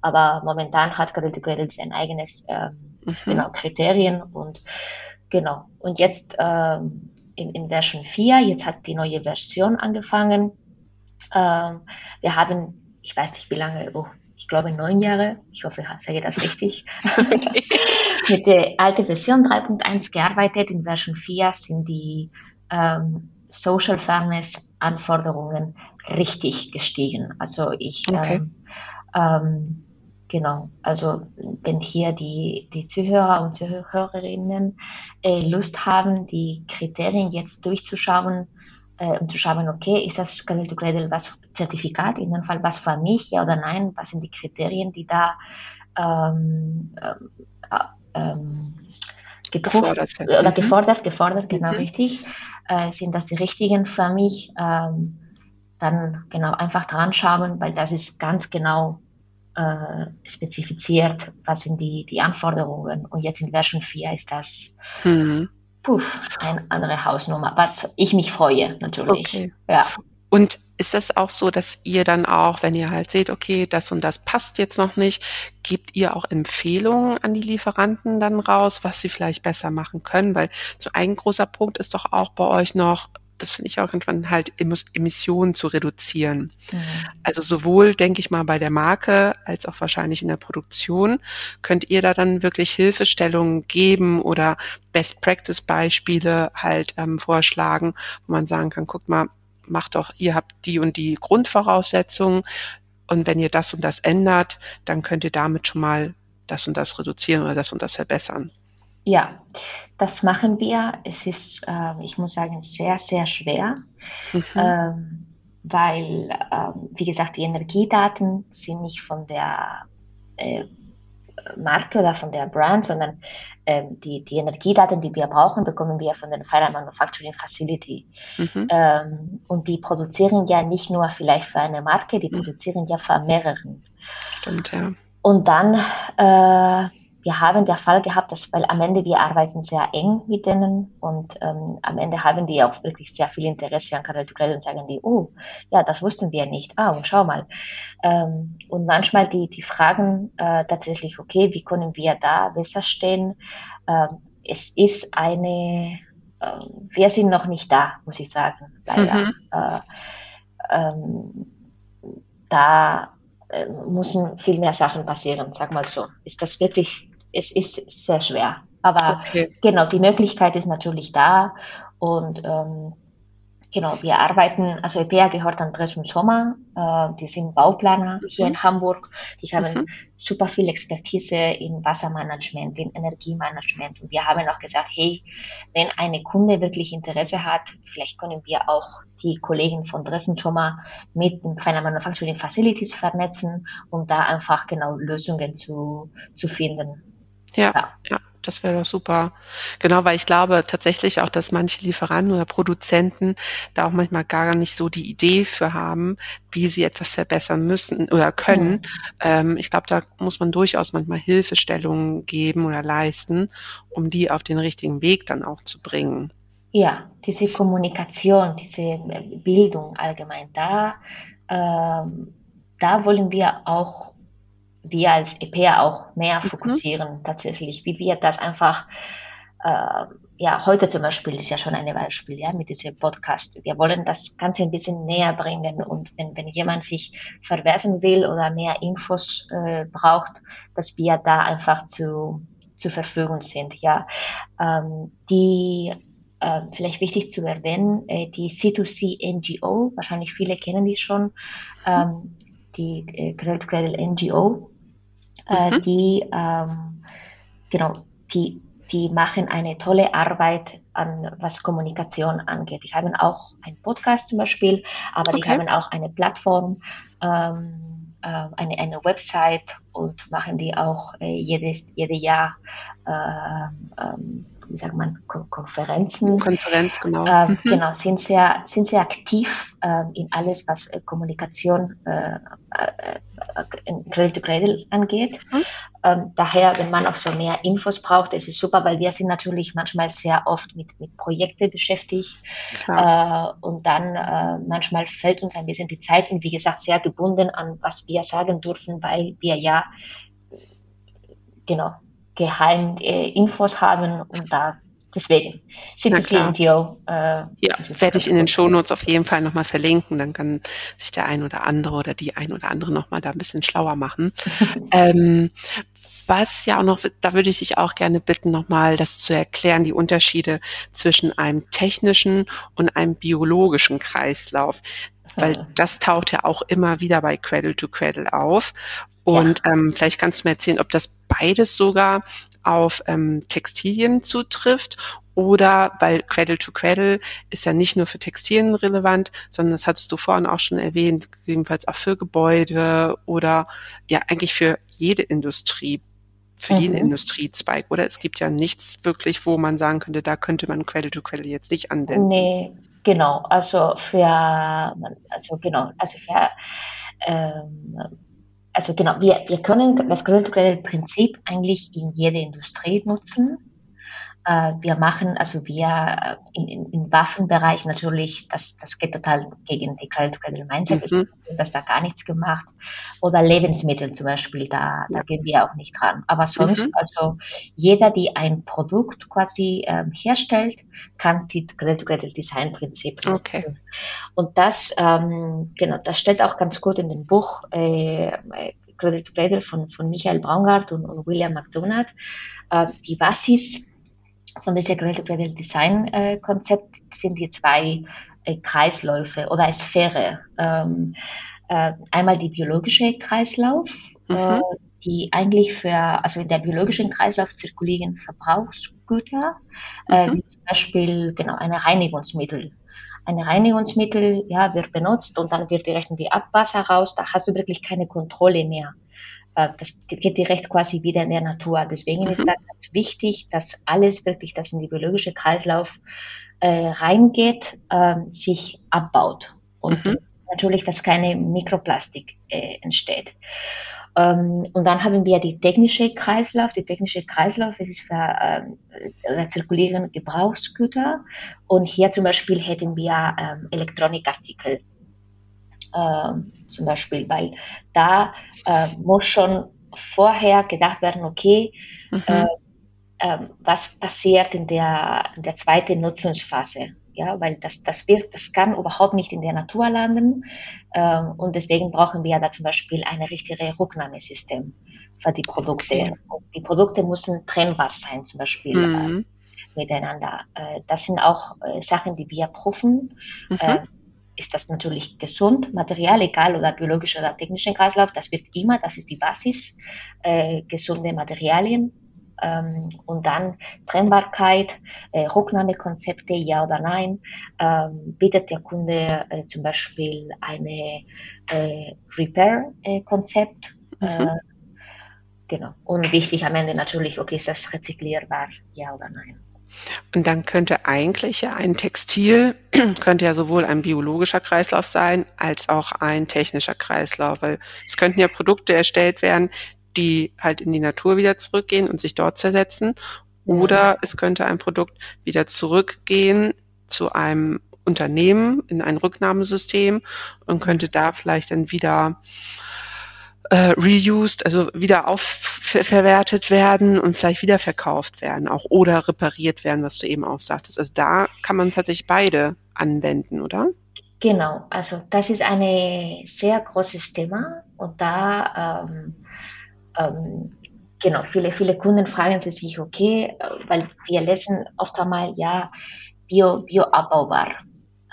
Aber momentan hat Cradle to Cradle sein eigenes ähm, mhm. genau, Kriterien und Genau. Und jetzt ähm, in, in Version 4, jetzt hat die neue Version angefangen. Ähm, wir haben, ich weiß nicht wie lange, oh, ich glaube neun Jahre, ich hoffe, ich sage das richtig, mit der alten Version 3.1 gearbeitet. In Version 4 sind die ähm, Social Fairness Anforderungen richtig gestiegen. Also ich okay. ähm, ähm, genau. Also wenn hier die, die Zuhörer und Zuhörerinnen äh, Lust haben, die Kriterien jetzt durchzuschauen, äh, um zu schauen, okay, ist das Cradle to Cradle was Zertifikat, in dem Fall was für mich, ja oder nein, was sind die Kriterien, die da ähm, äh, ähm, gefordert oder mhm. gefordert, gefordert, genau mhm. richtig, äh, sind das die richtigen für mich, ähm, dann genau einfach dran schauen, weil das ist ganz genau äh, spezifiziert, was sind die, die Anforderungen. Und jetzt in Version 4 ist das mhm. puff, eine andere Hausnummer, was ich mich freue natürlich. Okay. Ja. Und ist das auch so, dass ihr dann auch, wenn ihr halt seht, okay, das und das passt jetzt noch nicht, gebt ihr auch Empfehlungen an die Lieferanten dann raus, was sie vielleicht besser machen können? Weil so ein großer Punkt ist doch auch bei euch noch, das finde ich auch irgendwann halt Emissionen zu reduzieren. Mhm. Also sowohl, denke ich mal, bei der Marke als auch wahrscheinlich in der Produktion. Könnt ihr da dann wirklich Hilfestellungen geben oder Best Practice Beispiele halt ähm, vorschlagen, wo man sagen kann, guck mal, macht doch, ihr habt die und die Grundvoraussetzungen und wenn ihr das und das ändert, dann könnt ihr damit schon mal das und das reduzieren oder das und das verbessern. Ja, das machen wir. Es ist, äh, ich muss sagen, sehr, sehr schwer, mhm. ähm, weil, äh, wie gesagt, die Energiedaten sind nicht von der äh, Marke oder von der Brand, sondern ähm, die, die Energiedaten, die wir brauchen, bekommen wir von den Final Manufacturing Facility. Mhm. Ähm, und die produzieren ja nicht nur vielleicht für eine Marke, die mhm. produzieren ja für mehreren. Stimmt, ja. Und dann äh, wir haben der Fall gehabt, dass, weil am Ende wir arbeiten sehr eng mit denen und ähm, am Ende haben die auch wirklich sehr viel Interesse an Karel Tukrell und sagen die, oh, ja, das wussten wir nicht. Ah, und schau mal. Ähm, und manchmal die, die fragen äh, tatsächlich, okay, wie können wir da besser stehen? Ähm, es ist eine, äh, wir sind noch nicht da, muss ich sagen, leider. Mhm. Äh, ähm, da äh, müssen viel mehr Sachen passieren, sag mal so. Ist das wirklich, es ist sehr schwer. Aber okay. genau, die Möglichkeit ist natürlich da und ähm, Genau, wir arbeiten, also EPA gehört an Dresden Sommer, äh, die sind Bauplaner hier in mhm. Hamburg, die haben mhm. super viel Expertise in Wassermanagement, in Energiemanagement und wir haben auch gesagt, hey, wenn eine Kunde wirklich Interesse hat, vielleicht können wir auch die Kollegen von Dresden Sommer mit den Final Manufacturing Facilities vernetzen, um da einfach genau Lösungen zu, zu finden. Ja. ja. ja. Das wäre doch super. Genau, weil ich glaube tatsächlich auch, dass manche Lieferanten oder Produzenten da auch manchmal gar nicht so die Idee für haben, wie sie etwas verbessern müssen oder können. Mhm. Ähm, ich glaube, da muss man durchaus manchmal Hilfestellungen geben oder leisten, um die auf den richtigen Weg dann auch zu bringen. Ja, diese Kommunikation, diese Bildung allgemein, da, ähm, da wollen wir auch wir als EPA auch mehr mhm. fokussieren mhm. tatsächlich, wie wir das einfach, äh, ja, heute zum Beispiel ist ja schon ein Beispiel, ja, mit diesem Podcast. Wir wollen das Ganze ein bisschen näher bringen und wenn, wenn jemand sich verweisen will oder mehr Infos äh, braucht, dass wir da einfach zu, zur Verfügung sind, ja. Ähm, die äh, vielleicht wichtig zu erwähnen, äh, die C2C NGO, wahrscheinlich viele kennen die schon, ähm, die äh, Cradle Cradle NGO, mhm. die, ähm, genau, die, die machen eine tolle Arbeit an was Kommunikation angeht. Die haben auch einen Podcast zum Beispiel, aber okay. die haben auch eine Plattform, ähm, äh, eine, eine Website und machen die auch äh, jedes, jedes Jahr äh, ähm, wie sagt man, Konferenzen. Konferenz, genau. Äh, mhm. Genau, sind sehr, sind sehr aktiv äh, in alles, was äh, Kommunikation äh, äh, in Cradle to Cradle angeht. Mhm. Ähm, daher, wenn man auch so mehr Infos braucht, ist es super, weil wir sind natürlich manchmal sehr oft mit, mit Projekten beschäftigt. Äh, und dann manchmal fällt uns ein bisschen die Zeit und wie gesagt, sehr gebunden an, was wir sagen dürfen, weil wir ja genau geheim äh, Infos haben und da deswegen CTC-NGO. Äh, ja, werde ich in den Shownotes auf jeden Fall nochmal verlinken, dann kann sich der ein oder andere oder die ein oder andere nochmal da ein bisschen schlauer machen. ähm, was ja auch noch, da würde ich dich auch gerne bitten, nochmal das zu erklären, die Unterschiede zwischen einem technischen und einem biologischen Kreislauf. Weil das taucht ja auch immer wieder bei Cradle to Cradle auf. Und ja. ähm, vielleicht kannst du mir erzählen, ob das beides sogar auf ähm, Textilien zutrifft oder weil Cradle to Cradle ist ja nicht nur für Textilien relevant, sondern das hattest du vorhin auch schon erwähnt, jedenfalls auch für Gebäude oder ja eigentlich für jede Industrie, für mhm. jeden Industriezweig. Oder es gibt ja nichts wirklich, wo man sagen könnte, da könnte man Cradle to Cradle jetzt nicht anwenden. Nee, genau. Also für, also genau, also für ähm, also genau, wir, wir können das Cradle Prinzip eigentlich in jeder Industrie nutzen. Äh, wir machen, also wir äh, in, in, im Waffenbereich natürlich, das, das geht total gegen die Cradle Mindset, mhm. dass da gar nichts gemacht. Oder Lebensmittel zum Beispiel, da, da gehen wir auch nicht dran. Aber sonst, mhm. also jeder, die ein Produkt quasi ähm, herstellt, kann die Cradle Design Prinzip nutzen. Okay. Und das, ähm, genau, das steht auch ganz gut in dem Buch, äh, Cradle to Cradle von, von Michael Braungart und, und William McDonald. Äh, die Basis von diesem Cradle Design äh, Konzept sind die zwei äh, Kreisläufe oder Sphäre. Ähm, äh, einmal die biologische Kreislauf, mhm. Äh, die eigentlich für, also in der biologischen Kreislauf zirkulieren Verbrauchsgüter, äh, mhm. wie zum Beispiel genau eine Reinigungsmittel. Ein Reinigungsmittel ja, wird benutzt und dann wird direkt in die Abwasser raus. Da hast du wirklich keine Kontrolle mehr. Äh, das geht direkt quasi wieder in der Natur. Deswegen mhm. ist da ganz wichtig, dass alles wirklich, das in die biologische Kreislauf äh, reingeht, äh, sich abbaut. Und mhm. natürlich, dass keine Mikroplastik äh, entsteht. Ähm, und dann haben wir die technische Kreislauf. Die technische Kreislauf, es ist für ähm, zirkulieren Gebrauchsgüter. Und hier zum Beispiel hätten wir ähm, Elektronikartikel äh, zum Beispiel, weil da äh, muss schon vorher gedacht werden, okay, mhm. äh, ähm, was passiert in der, in der zweiten Nutzungsphase. Ja, weil das, das wird, das kann überhaupt nicht in der Natur landen. Ähm, und deswegen brauchen wir da zum Beispiel ein richtiges Rücknahmesystem für die Produkte. Okay. Die Produkte müssen trennbar sein, zum Beispiel. Mhm. Äh, miteinander. Äh, das sind auch äh, Sachen, die wir prüfen. Mhm. Ist das natürlich gesund, Material, egal oder biologischer oder technischer Kreislauf, das wird immer, das ist die Basis, äh, gesunde Materialien. Ähm, und dann Trennbarkeit, äh, Rücknahmekonzepte, ja oder nein, ähm, bietet der Kunde äh, zum Beispiel eine äh, Repair-Konzept. Äh, mhm. genau. Und wichtig am Ende natürlich, okay, ist das rezyklierbar, ja oder nein. Und dann könnte eigentlich ja ein Textil, könnte ja sowohl ein biologischer Kreislauf sein, als auch ein technischer Kreislauf, weil es könnten ja Produkte erstellt werden, die halt in die Natur wieder zurückgehen und sich dort zersetzen. Oder es könnte ein Produkt wieder zurückgehen zu einem Unternehmen in ein Rücknahmesystem und könnte da vielleicht dann wieder äh, reused, also wieder aufverwertet werden und vielleicht wieder verkauft werden, auch oder repariert werden, was du eben auch sagtest. Also da kann man tatsächlich beide anwenden, oder? Genau, also das ist ein sehr großes Thema und da ähm, ähm, genau viele viele Kunden fragen sie sich, okay, weil wir lesen oft einmal ja bio bioabbaubar.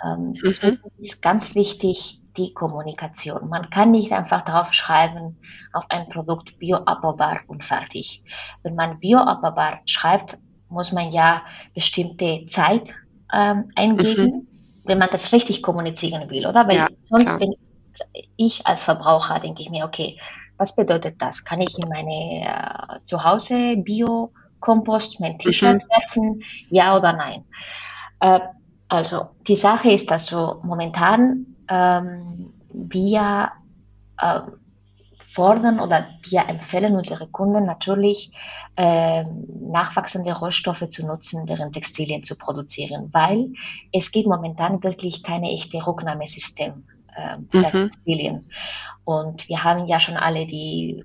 Ähm, mhm. ist ganz wichtig die Kommunikation. Man kann nicht einfach drauf schreiben auf ein Produkt bioabbaubar und fertig. Wenn man bioabbaubar schreibt, muss man ja bestimmte Zeit ähm, eingeben, mhm. wenn man das richtig kommunizieren will, oder? Weil ja, sonst klar. bin ich als Verbraucher, denke ich mir, okay, was bedeutet das? Kann ich in meine äh, Zuhause Bio-Kompost, mein T-Shirt mhm. werfen? Ja oder nein? Äh, also die Sache ist, dass so momentan ähm, wir äh, fordern oder wir empfehlen unsere Kunden natürlich, äh, nachwachsende Rohstoffe zu nutzen, deren Textilien zu produzieren, weil es gibt momentan wirklich keine echte Rücknahmesystem äh, für mhm. Textilien. Und wir haben ja schon alle die,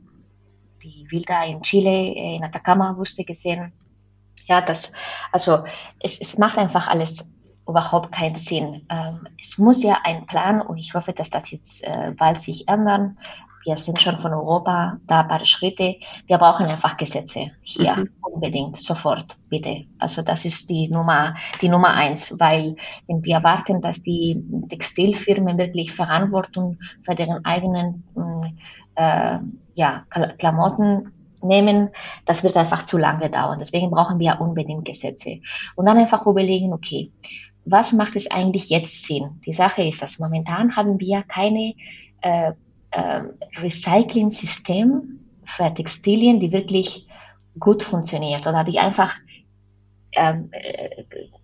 die Wilder in Chile, äh, in Atacama-Wüste gesehen. Ja, das, also es, es macht einfach alles überhaupt keinen Sinn. Ähm, es muss ja ein Plan und ich hoffe, dass das jetzt äh, bald sich ändern. Wir sind schon von Europa da ein paar Schritte. Wir brauchen einfach Gesetze hier mhm. unbedingt, sofort, bitte. Also das ist die Nummer, die Nummer eins, weil wenn wir erwarten, dass die Textilfirmen wirklich Verantwortung für deren eigenen äh, ja, Klamotten nehmen, das wird einfach zu lange dauern. Deswegen brauchen wir unbedingt Gesetze. Und dann einfach überlegen, okay, was macht es eigentlich jetzt Sinn? Die Sache ist, dass momentan haben wir keine äh, äh, Recycling-System für Textilien, die wirklich gut funktioniert oder die einfach ähm,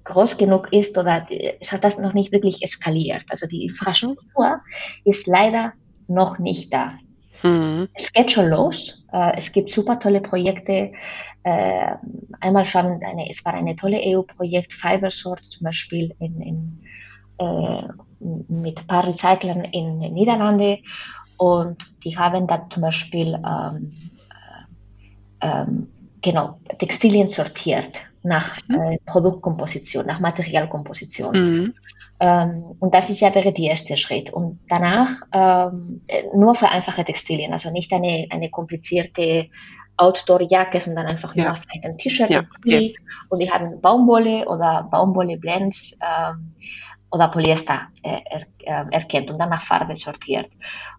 groß genug ist oder die, es hat das noch nicht wirklich eskaliert. Also die Infrastruktur ist leider noch nicht da. Mhm. Es geht schon los. Äh, es gibt super tolle Projekte. Äh, einmal schon eine, es war eine tolle EU-Projekt, Fibersort zum Beispiel in, in, äh, mit ein paar Recyclern in den Niederlanden und die haben da zum Beispiel ähm, ähm, genau, Textilien sortiert nach mhm. äh, Produktkomposition, nach Materialkomposition. Mhm. Ähm, und das ist ja wäre der erste Schritt. Und danach ähm, nur für einfache Textilien, also nicht eine, eine komplizierte Outdoor-Jacke, sondern einfach ja. nur vielleicht ein T-Shirt ja. und die haben Baumwolle oder Baumwolle-Blends. Ähm, oder Polyester äh, er, äh, erkennt und dann nach Farbe sortiert.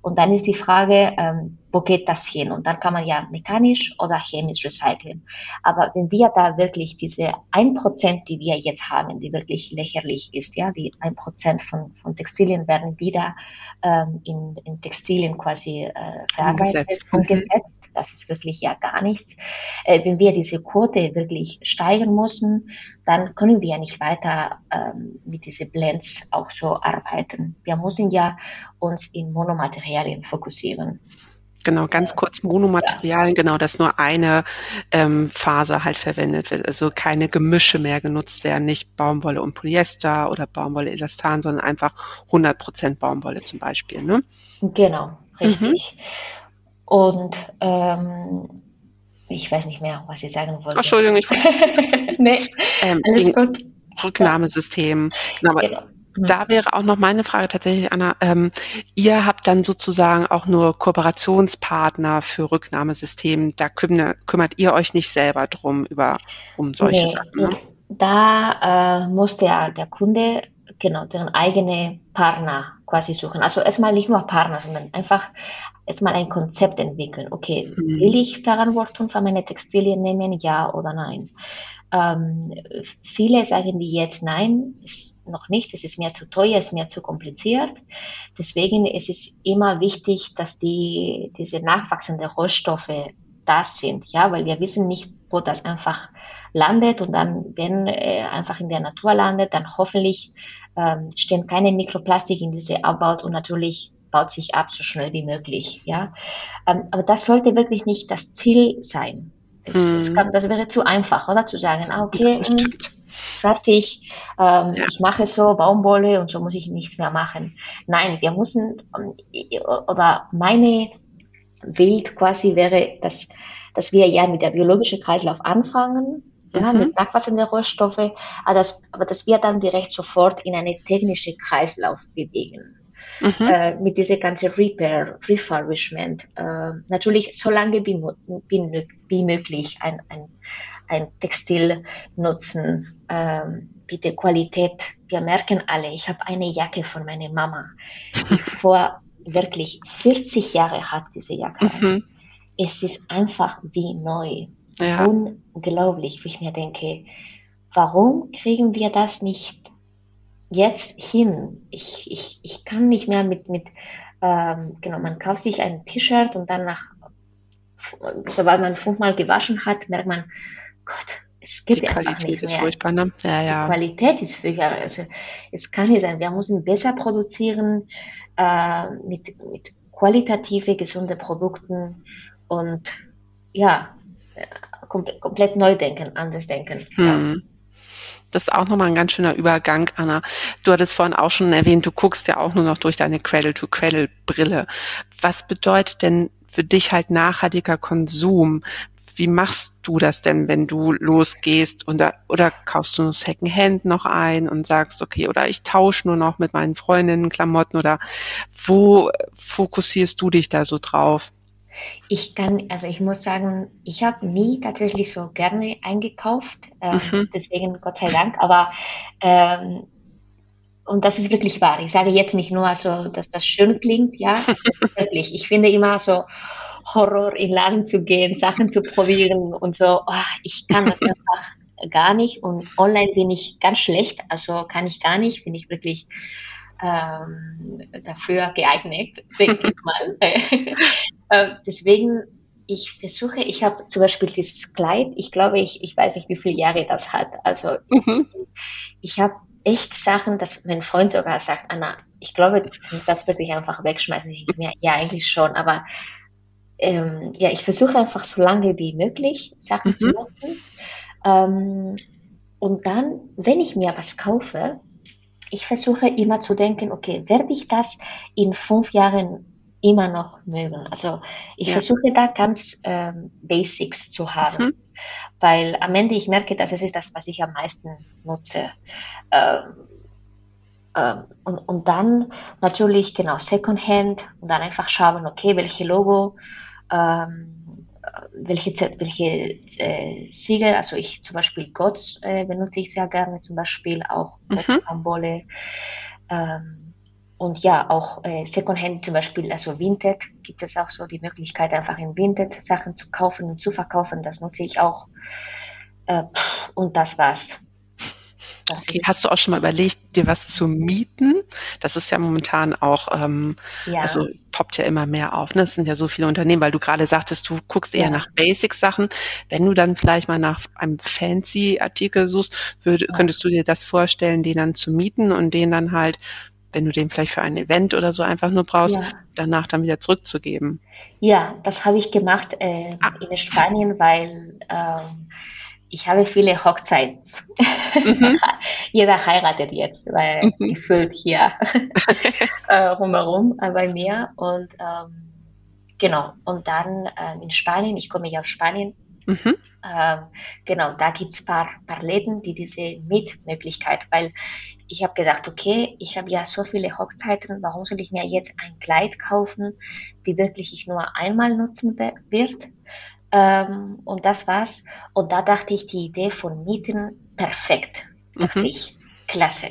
Und dann ist die Frage, ähm, wo geht das hin? Und dann kann man ja mechanisch oder chemisch recyceln. Aber wenn wir da wirklich diese ein Prozent, die wir jetzt haben, die wirklich lächerlich ist, ja, die ein Prozent von, von Textilien werden wieder ähm, in, in Textilien quasi äh, verarbeitet und gesetzt. Das ist wirklich ja gar nichts. Äh, wenn wir diese Quote wirklich steigern müssen, dann können wir nicht weiter ähm, mit diesen Blends auch so arbeiten. Wir müssen ja uns in Monomaterialien fokussieren. Genau, ganz kurz Monomaterialien, ja. genau, dass nur eine ähm, Faser halt verwendet wird, also keine Gemische mehr genutzt werden, nicht Baumwolle und Polyester oder Baumwolle Elastan, sondern einfach 100% Baumwolle zum Beispiel. Ne? Genau, richtig. Mhm. Und ähm, ich weiß nicht mehr, was ich sagen wollte. Entschuldigung, ich nee, ähm, alles gut. Rücknahmesystem. Genau, genau. Da wäre auch noch meine Frage tatsächlich, Anna. Ähm, ihr habt dann sozusagen auch nur Kooperationspartner für Rücknahmesysteme. Da kümmert, kümmert ihr euch nicht selber drum über um solche nee, Sachen. Ne? Da äh, muss der, der Kunde genau den eigenen Partner quasi suchen. Also erstmal nicht nur Partner, sondern einfach erstmal ein Konzept entwickeln. Okay, mhm. will ich Verantwortung für meine Textilien nehmen, ja oder nein? Ähm, viele sagen die jetzt nein, ist noch nicht, es ist mir zu teuer, es ist mir zu kompliziert. Deswegen ist es immer wichtig, dass die, diese nachwachsenden Rohstoffe da sind, ja, weil wir wissen nicht, wo das einfach landet und dann, wenn äh, einfach in der Natur landet, dann hoffentlich ähm, stehen keine Mikroplastik in diese abbaut und natürlich baut sich ab so schnell wie möglich, ja. Ähm, aber das sollte wirklich nicht das Ziel sein. Es, hm. es kann, das wäre zu einfach, oder? Zu sagen, ah, okay, mh, hm, fertig, ähm, ja. ich mache so Baumwolle und so muss ich nichts mehr machen. Nein, wir müssen, ähm, oder meine Weg quasi wäre, dass, dass wir ja mit der biologischen Kreislauf anfangen, ja, mhm. mit nachwachsenden Rohstoffe, aber dass, aber dass wir dann direkt sofort in eine technische Kreislauf bewegen mhm. äh, mit dieser ganzen Repair, Refurbishment. Äh, natürlich so lange wie, wie, wie möglich ein, ein, ein Textil nutzen. Äh, bitte Qualität. Wir merken alle, ich habe eine Jacke von meiner Mama, die vor wirklich 40 Jahre hat diese Jacke. Mhm. Es ist einfach wie neu. Ja. Unglaublich, wo ich mir denke, warum kriegen wir das nicht jetzt hin. Ich, ich, ich kann nicht mehr mit, mit ähm, genau, man kauft sich ein T-Shirt und dann nach, sobald man fünfmal gewaschen hat, merkt man, Gott, es geht Die einfach Qualität nicht mehr. Ist furchtbar, ne? ja, ja. Die Qualität ist furchtbar. Also, es kann nicht sein. Wir müssen besser produzieren, äh, mit, mit qualitative, gesunde Produkten und ja, äh, komplett, komplett neu denken, anders denken. Hm. Ja. Das ist auch nochmal ein ganz schöner Übergang, Anna. Du hattest vorhin auch schon erwähnt, du guckst ja auch nur noch durch deine Cradle-to-Cradle-Brille. Was bedeutet denn für dich halt nachhaltiger Konsum? Wie machst du das denn, wenn du losgehst und da, oder kaufst du nur Secondhand noch ein und sagst, okay, oder ich tausche nur noch mit meinen Freundinnen Klamotten oder wo fokussierst du dich da so drauf? Ich kann, also ich muss sagen, ich habe nie tatsächlich so gerne eingekauft, ähm, mhm. deswegen Gott sei Dank, aber ähm, und das ist wirklich wahr. Ich sage jetzt nicht nur so, dass das schön klingt, ja, wirklich. Ich finde immer so, Horror in Laden zu gehen, Sachen zu probieren und so. Oh, ich kann das einfach gar nicht und online bin ich ganz schlecht, also kann ich gar nicht, bin ich wirklich ähm, dafür geeignet, denke ich mal. äh, deswegen, ich versuche, ich habe zum Beispiel dieses Kleid, ich glaube, ich, ich weiß nicht, wie viele Jahre das hat. Also mhm. ich, ich habe echt Sachen, dass mein Freund sogar sagt, Anna, ich glaube, du musst das wirklich einfach wegschmeißen. Ich denke mir, ja, eigentlich schon, aber ähm, ja, ich versuche einfach so lange wie möglich Sachen mhm. zu nutzen. Ähm, und dann, wenn ich mir was kaufe, ich versuche immer zu denken, okay, werde ich das in fünf Jahren immer noch mögen? Also ich ja. versuche da ganz ähm, Basics zu haben, mhm. weil am Ende ich merke, dass es ist das, was ich am meisten nutze. Ähm, ähm, und, und dann natürlich genau Secondhand und dann einfach schauen, okay, welche Logo ähm, welche, welche äh, Siegel, also ich zum Beispiel GOTS äh, benutze ich sehr gerne, zum Beispiel auch. Mhm. Ähm, und ja, auch äh, Secondhand zum Beispiel, also Vinted gibt es auch so die Möglichkeit, einfach in Vinted Sachen zu kaufen und zu verkaufen. Das nutze ich auch. Äh, und das war's. Okay, hast du auch schon mal überlegt, dir was zu mieten? Das ist ja momentan auch, ähm, ja. also poppt ja immer mehr auf. Ne? Es sind ja so viele Unternehmen, weil du gerade sagtest, du guckst eher ja. nach Basic-Sachen. Wenn du dann vielleicht mal nach einem Fancy-Artikel suchst, würd, ja. könntest du dir das vorstellen, den dann zu mieten und den dann halt, wenn du den vielleicht für ein Event oder so einfach nur brauchst, danach dann wieder zurückzugeben? Ja, das habe ich gemacht äh, ah. in Spanien, weil ähm, ich habe viele Hochzeiten. Mhm. Jeder heiratet jetzt, weil mhm. gefühlt hier äh, rumherum äh, bei mir. Und ähm, genau, und dann ähm, in Spanien, ich komme ja aus Spanien, mhm. ähm, genau, da gibt es ein paar, paar Läden, die diese Mietmöglichkeit, weil ich habe gedacht, okay, ich habe ja so viele Hochzeiten, warum soll ich mir jetzt ein Kleid kaufen, die wirklich ich nur einmal nutzen wird? Ähm, und das war's. Und da dachte ich, die Idee von Mieten, perfekt. Dachte mhm. ich, klasse.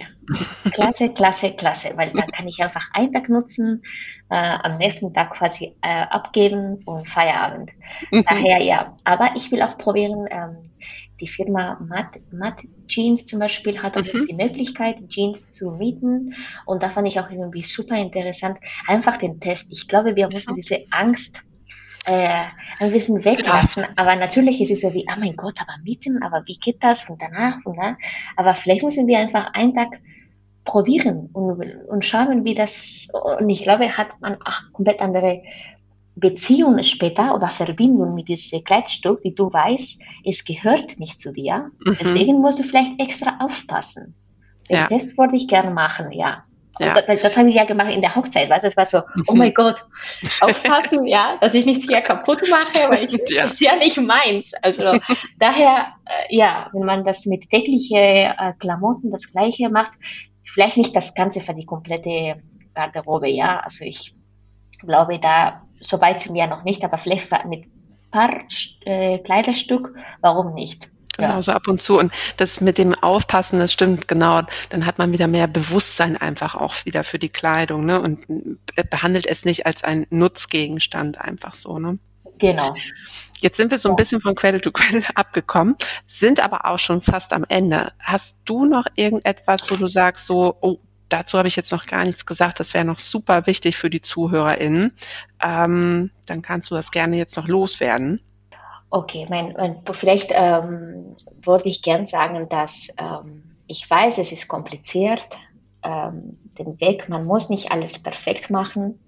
Klasse, klasse, klasse. Weil dann kann ich einfach einen Tag nutzen, äh, am nächsten Tag quasi äh, abgeben und Feierabend. Mhm. Daher ja. Aber ich will auch probieren, ähm, die Firma Matt, Matt Jeans zum Beispiel hat auch mhm. die Möglichkeit, Jeans zu mieten. Und da fand ich auch irgendwie super interessant. Einfach den Test. Ich glaube, wir müssen diese Angst äh, ein bisschen weglassen. Ja. Aber natürlich ist es so wie, oh mein Gott, aber mieten, aber wie geht das und danach und dann. Aber vielleicht müssen wir einfach einen Tag probieren und, und schauen, wie das, und ich glaube, hat man auch komplett andere Beziehung später oder Verbindung mit diesem Kleidstück, wie du weißt, es gehört nicht zu dir. Mhm. Deswegen musst du vielleicht extra aufpassen. Ja. Das wollte ich gerne machen, ja. Ja. Das, das habe ich ja gemacht in der Hochzeit, weißt du, es war so, oh mein Gott, aufpassen, ja, dass ich nichts hier kaputt mache, weil ich, ja. das ist ja nicht meins. Also daher, äh, ja, wenn man das mit täglichen äh, Klamotten das Gleiche macht, vielleicht nicht das Ganze für die komplette Garderobe, ja, also ich glaube da, so weit sind wir noch nicht, aber vielleicht mit paar äh, Kleiderstück, warum nicht? Genau, ja. so ab und zu. Und das mit dem Aufpassen, das stimmt genau. Dann hat man wieder mehr Bewusstsein einfach auch wieder für die Kleidung, ne? Und behandelt es nicht als ein Nutzgegenstand einfach so, ne? Genau. Jetzt sind wir so ein bisschen von Quelle zu Quelle abgekommen, sind aber auch schon fast am Ende. Hast du noch irgendetwas, wo du sagst, so, oh, dazu habe ich jetzt noch gar nichts gesagt, das wäre noch super wichtig für die ZuhörerInnen. Ähm, dann kannst du das gerne jetzt noch loswerden. Okay, mein, mein, vielleicht ähm, würde ich gern sagen, dass ähm, ich weiß, es ist kompliziert, ähm, den Weg, man muss nicht alles perfekt machen.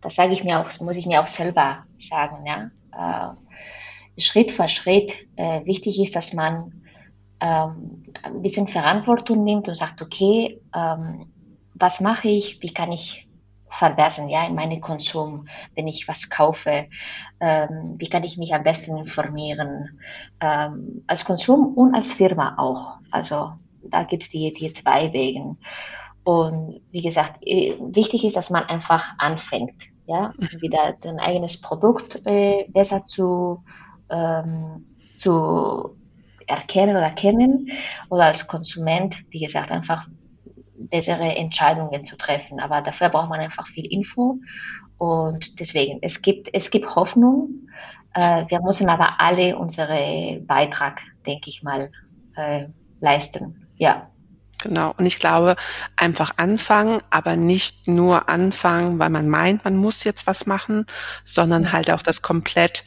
Das sage ich mir auch, muss ich mir auch selber sagen. Ja? Äh, Schritt für Schritt. Äh, wichtig ist, dass man ähm, ein bisschen Verantwortung nimmt und sagt, okay, ähm, was mache ich, wie kann ich verbessern, ja, in meinem Konsum, wenn ich was kaufe, ähm, wie kann ich mich am besten informieren, ähm, als Konsum und als Firma auch. Also da gibt es die, die zwei Wege. Und wie gesagt, wichtig ist, dass man einfach anfängt, ja, mhm. wieder ein eigenes Produkt äh, besser zu, ähm, zu erkennen oder kennen oder als Konsument, wie gesagt, einfach bessere Entscheidungen zu treffen. Aber dafür braucht man einfach viel Info. Und deswegen, es gibt, es gibt Hoffnung. Äh, wir müssen aber alle unsere Beitrag, denke ich mal, äh, leisten. Ja. Genau. Und ich glaube, einfach anfangen, aber nicht nur anfangen, weil man meint, man muss jetzt was machen, sondern halt auch das komplett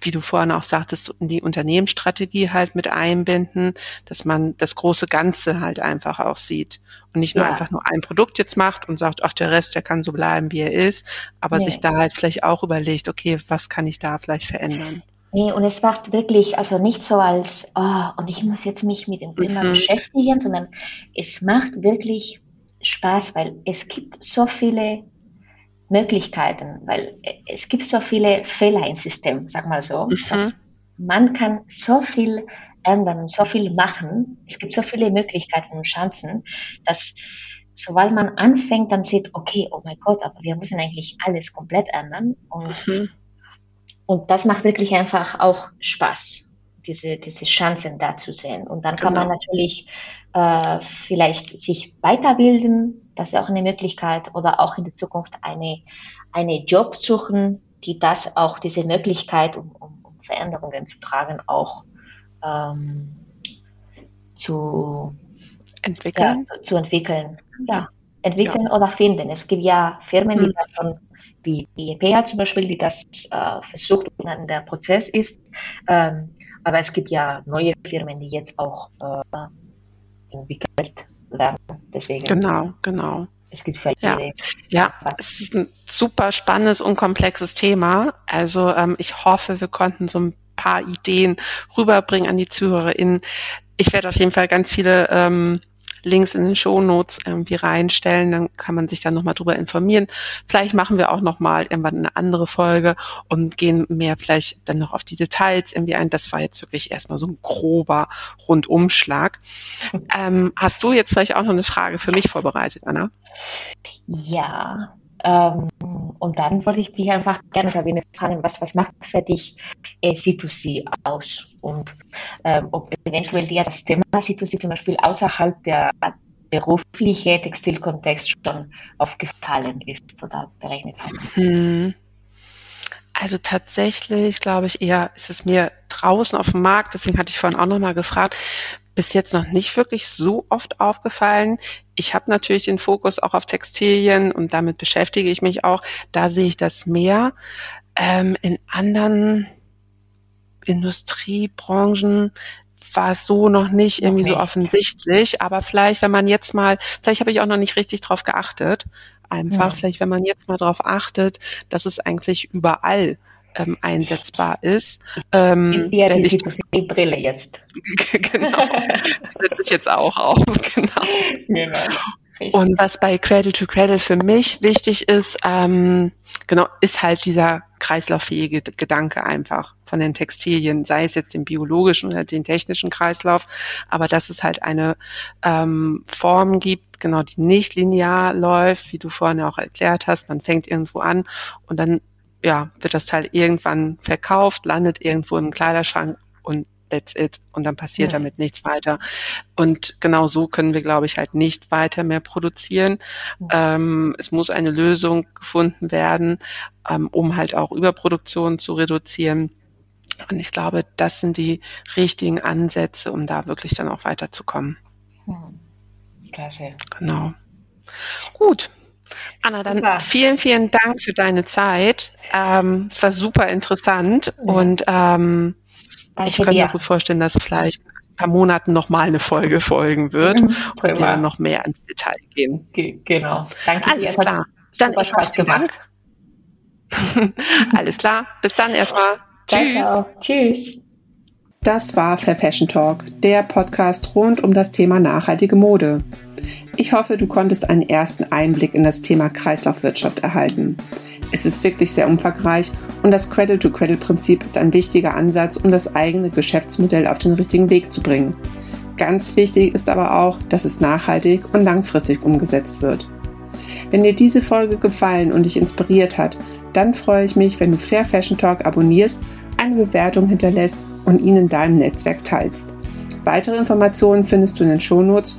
wie du vorhin auch sagtest, in die Unternehmensstrategie halt mit einbinden, dass man das große Ganze halt einfach auch sieht und nicht nur ja. einfach nur ein Produkt jetzt macht und sagt, ach, der Rest, der kann so bleiben, wie er ist, aber nee. sich da halt vielleicht auch überlegt, okay, was kann ich da vielleicht verändern? Nee, und es macht wirklich, also nicht so als, oh, und ich muss jetzt mich mit dem Thema mhm. beschäftigen, sondern es macht wirklich Spaß, weil es gibt so viele Möglichkeiten, weil es gibt so viele Fehler im System, sag mal so, mhm. dass man kann so viel ändern, so viel machen. Es gibt so viele Möglichkeiten und Chancen, dass sobald man anfängt, dann sieht, okay, oh mein Gott, aber wir müssen eigentlich alles komplett ändern. Und, mhm. und das macht wirklich einfach auch Spaß, diese, diese Chancen da zu sehen. Und dann kann genau. man natürlich äh, vielleicht sich weiterbilden, das ist auch eine Möglichkeit oder auch in der Zukunft eine, eine Job suchen, die das auch, diese Möglichkeit, um, um, um Veränderungen zu tragen, auch ähm, zu entwickeln. Ja, zu, entwickeln. Ja, entwickeln ja. oder finden. Es gibt ja Firmen, die mhm. das schon, wie, wie EPA zum Beispiel, die das äh, versucht und dann der Prozess ist. Ähm, aber es gibt ja neue Firmen, die jetzt auch äh, entwickelt werden. Deswegen. Genau, genau. Es gibt vielleicht ja, ja es ist ein super spannendes und komplexes Thema. Also ähm, ich hoffe, wir konnten so ein paar Ideen rüberbringen an die ZuhörerInnen. Ich werde auf jeden Fall ganz viele ähm, Links in den Show Notes irgendwie reinstellen, dann kann man sich dann nochmal drüber informieren. Vielleicht machen wir auch nochmal irgendwann eine andere Folge und gehen mehr vielleicht dann noch auf die Details irgendwie ein. Das war jetzt wirklich erstmal so ein grober Rundumschlag. Ähm, hast du jetzt vielleicht auch noch eine Frage für mich vorbereitet, Anna? Ja, ähm, und dann wollte ich dich einfach gerne, Sabine, fragen, was, was macht für dich äh, C2C aus? Und ähm, ob eventuell dir das Thema C2C zum Beispiel außerhalb der beruflichen Textilkontext schon aufgefallen ist oder berechnet hat? Hm. Also tatsächlich glaube ich eher, ist es mir draußen auf dem Markt, deswegen hatte ich vorhin auch nochmal gefragt, bis jetzt noch nicht wirklich so oft aufgefallen. Ich habe natürlich den Fokus auch auf Textilien und damit beschäftige ich mich auch. Da sehe ich das mehr. Ähm, in anderen Industriebranchen war es so noch nicht irgendwie so offensichtlich. Aber vielleicht, wenn man jetzt mal, vielleicht habe ich auch noch nicht richtig drauf geachtet. Einfach, ja. vielleicht, wenn man jetzt mal drauf achtet, dass es eigentlich überall ähm, einsetzbar ist. Ähm, ja, die ich, die Brille jetzt. genau. Das setze ich jetzt auch auf. Genau. genau. Und was bei Cradle to Cradle für mich wichtig ist, ähm, genau, ist halt dieser kreislauffähige Gedanke einfach von den Textilien, sei es jetzt den biologischen oder den technischen Kreislauf, aber dass es halt eine ähm, Form gibt, genau, die nicht linear läuft, wie du vorhin auch erklärt hast. Man fängt irgendwo an und dann ja, wird das Teil irgendwann verkauft, landet irgendwo im Kleiderschrank und that's it. Und dann passiert ja. damit nichts weiter. Und genau so können wir, glaube ich, halt nicht weiter mehr produzieren. Ja. Ähm, es muss eine Lösung gefunden werden, ähm, um halt auch Überproduktion zu reduzieren. Und ich glaube, das sind die richtigen Ansätze, um da wirklich dann auch weiterzukommen. Hm. Klasse. Genau. Gut. Anna, dann super. vielen, vielen Dank für deine Zeit. Ähm, es war super interessant ja. und ähm, ich kann mir gut vorstellen, dass vielleicht ein paar Monaten nochmal eine Folge folgen wird mhm, und wir noch mehr ins Detail gehen. Ge genau. Danke Alles dir. klar. Dann ich Spaß gemacht. Alles klar. Bis dann erstmal. Tschüss. Ciao, Tschüss. Das war Fair Fashion Talk, der Podcast rund um das Thema nachhaltige Mode. Ich hoffe, du konntest einen ersten Einblick in das Thema Kreislaufwirtschaft erhalten. Es ist wirklich sehr umfangreich und das Cradle-to-Cradle-Prinzip ist ein wichtiger Ansatz, um das eigene Geschäftsmodell auf den richtigen Weg zu bringen. Ganz wichtig ist aber auch, dass es nachhaltig und langfristig umgesetzt wird. Wenn dir diese Folge gefallen und dich inspiriert hat, dann freue ich mich, wenn du Fair Fashion Talk abonnierst, eine Bewertung hinterlässt und ihn in deinem Netzwerk teilst. Weitere Informationen findest du in den Shownotes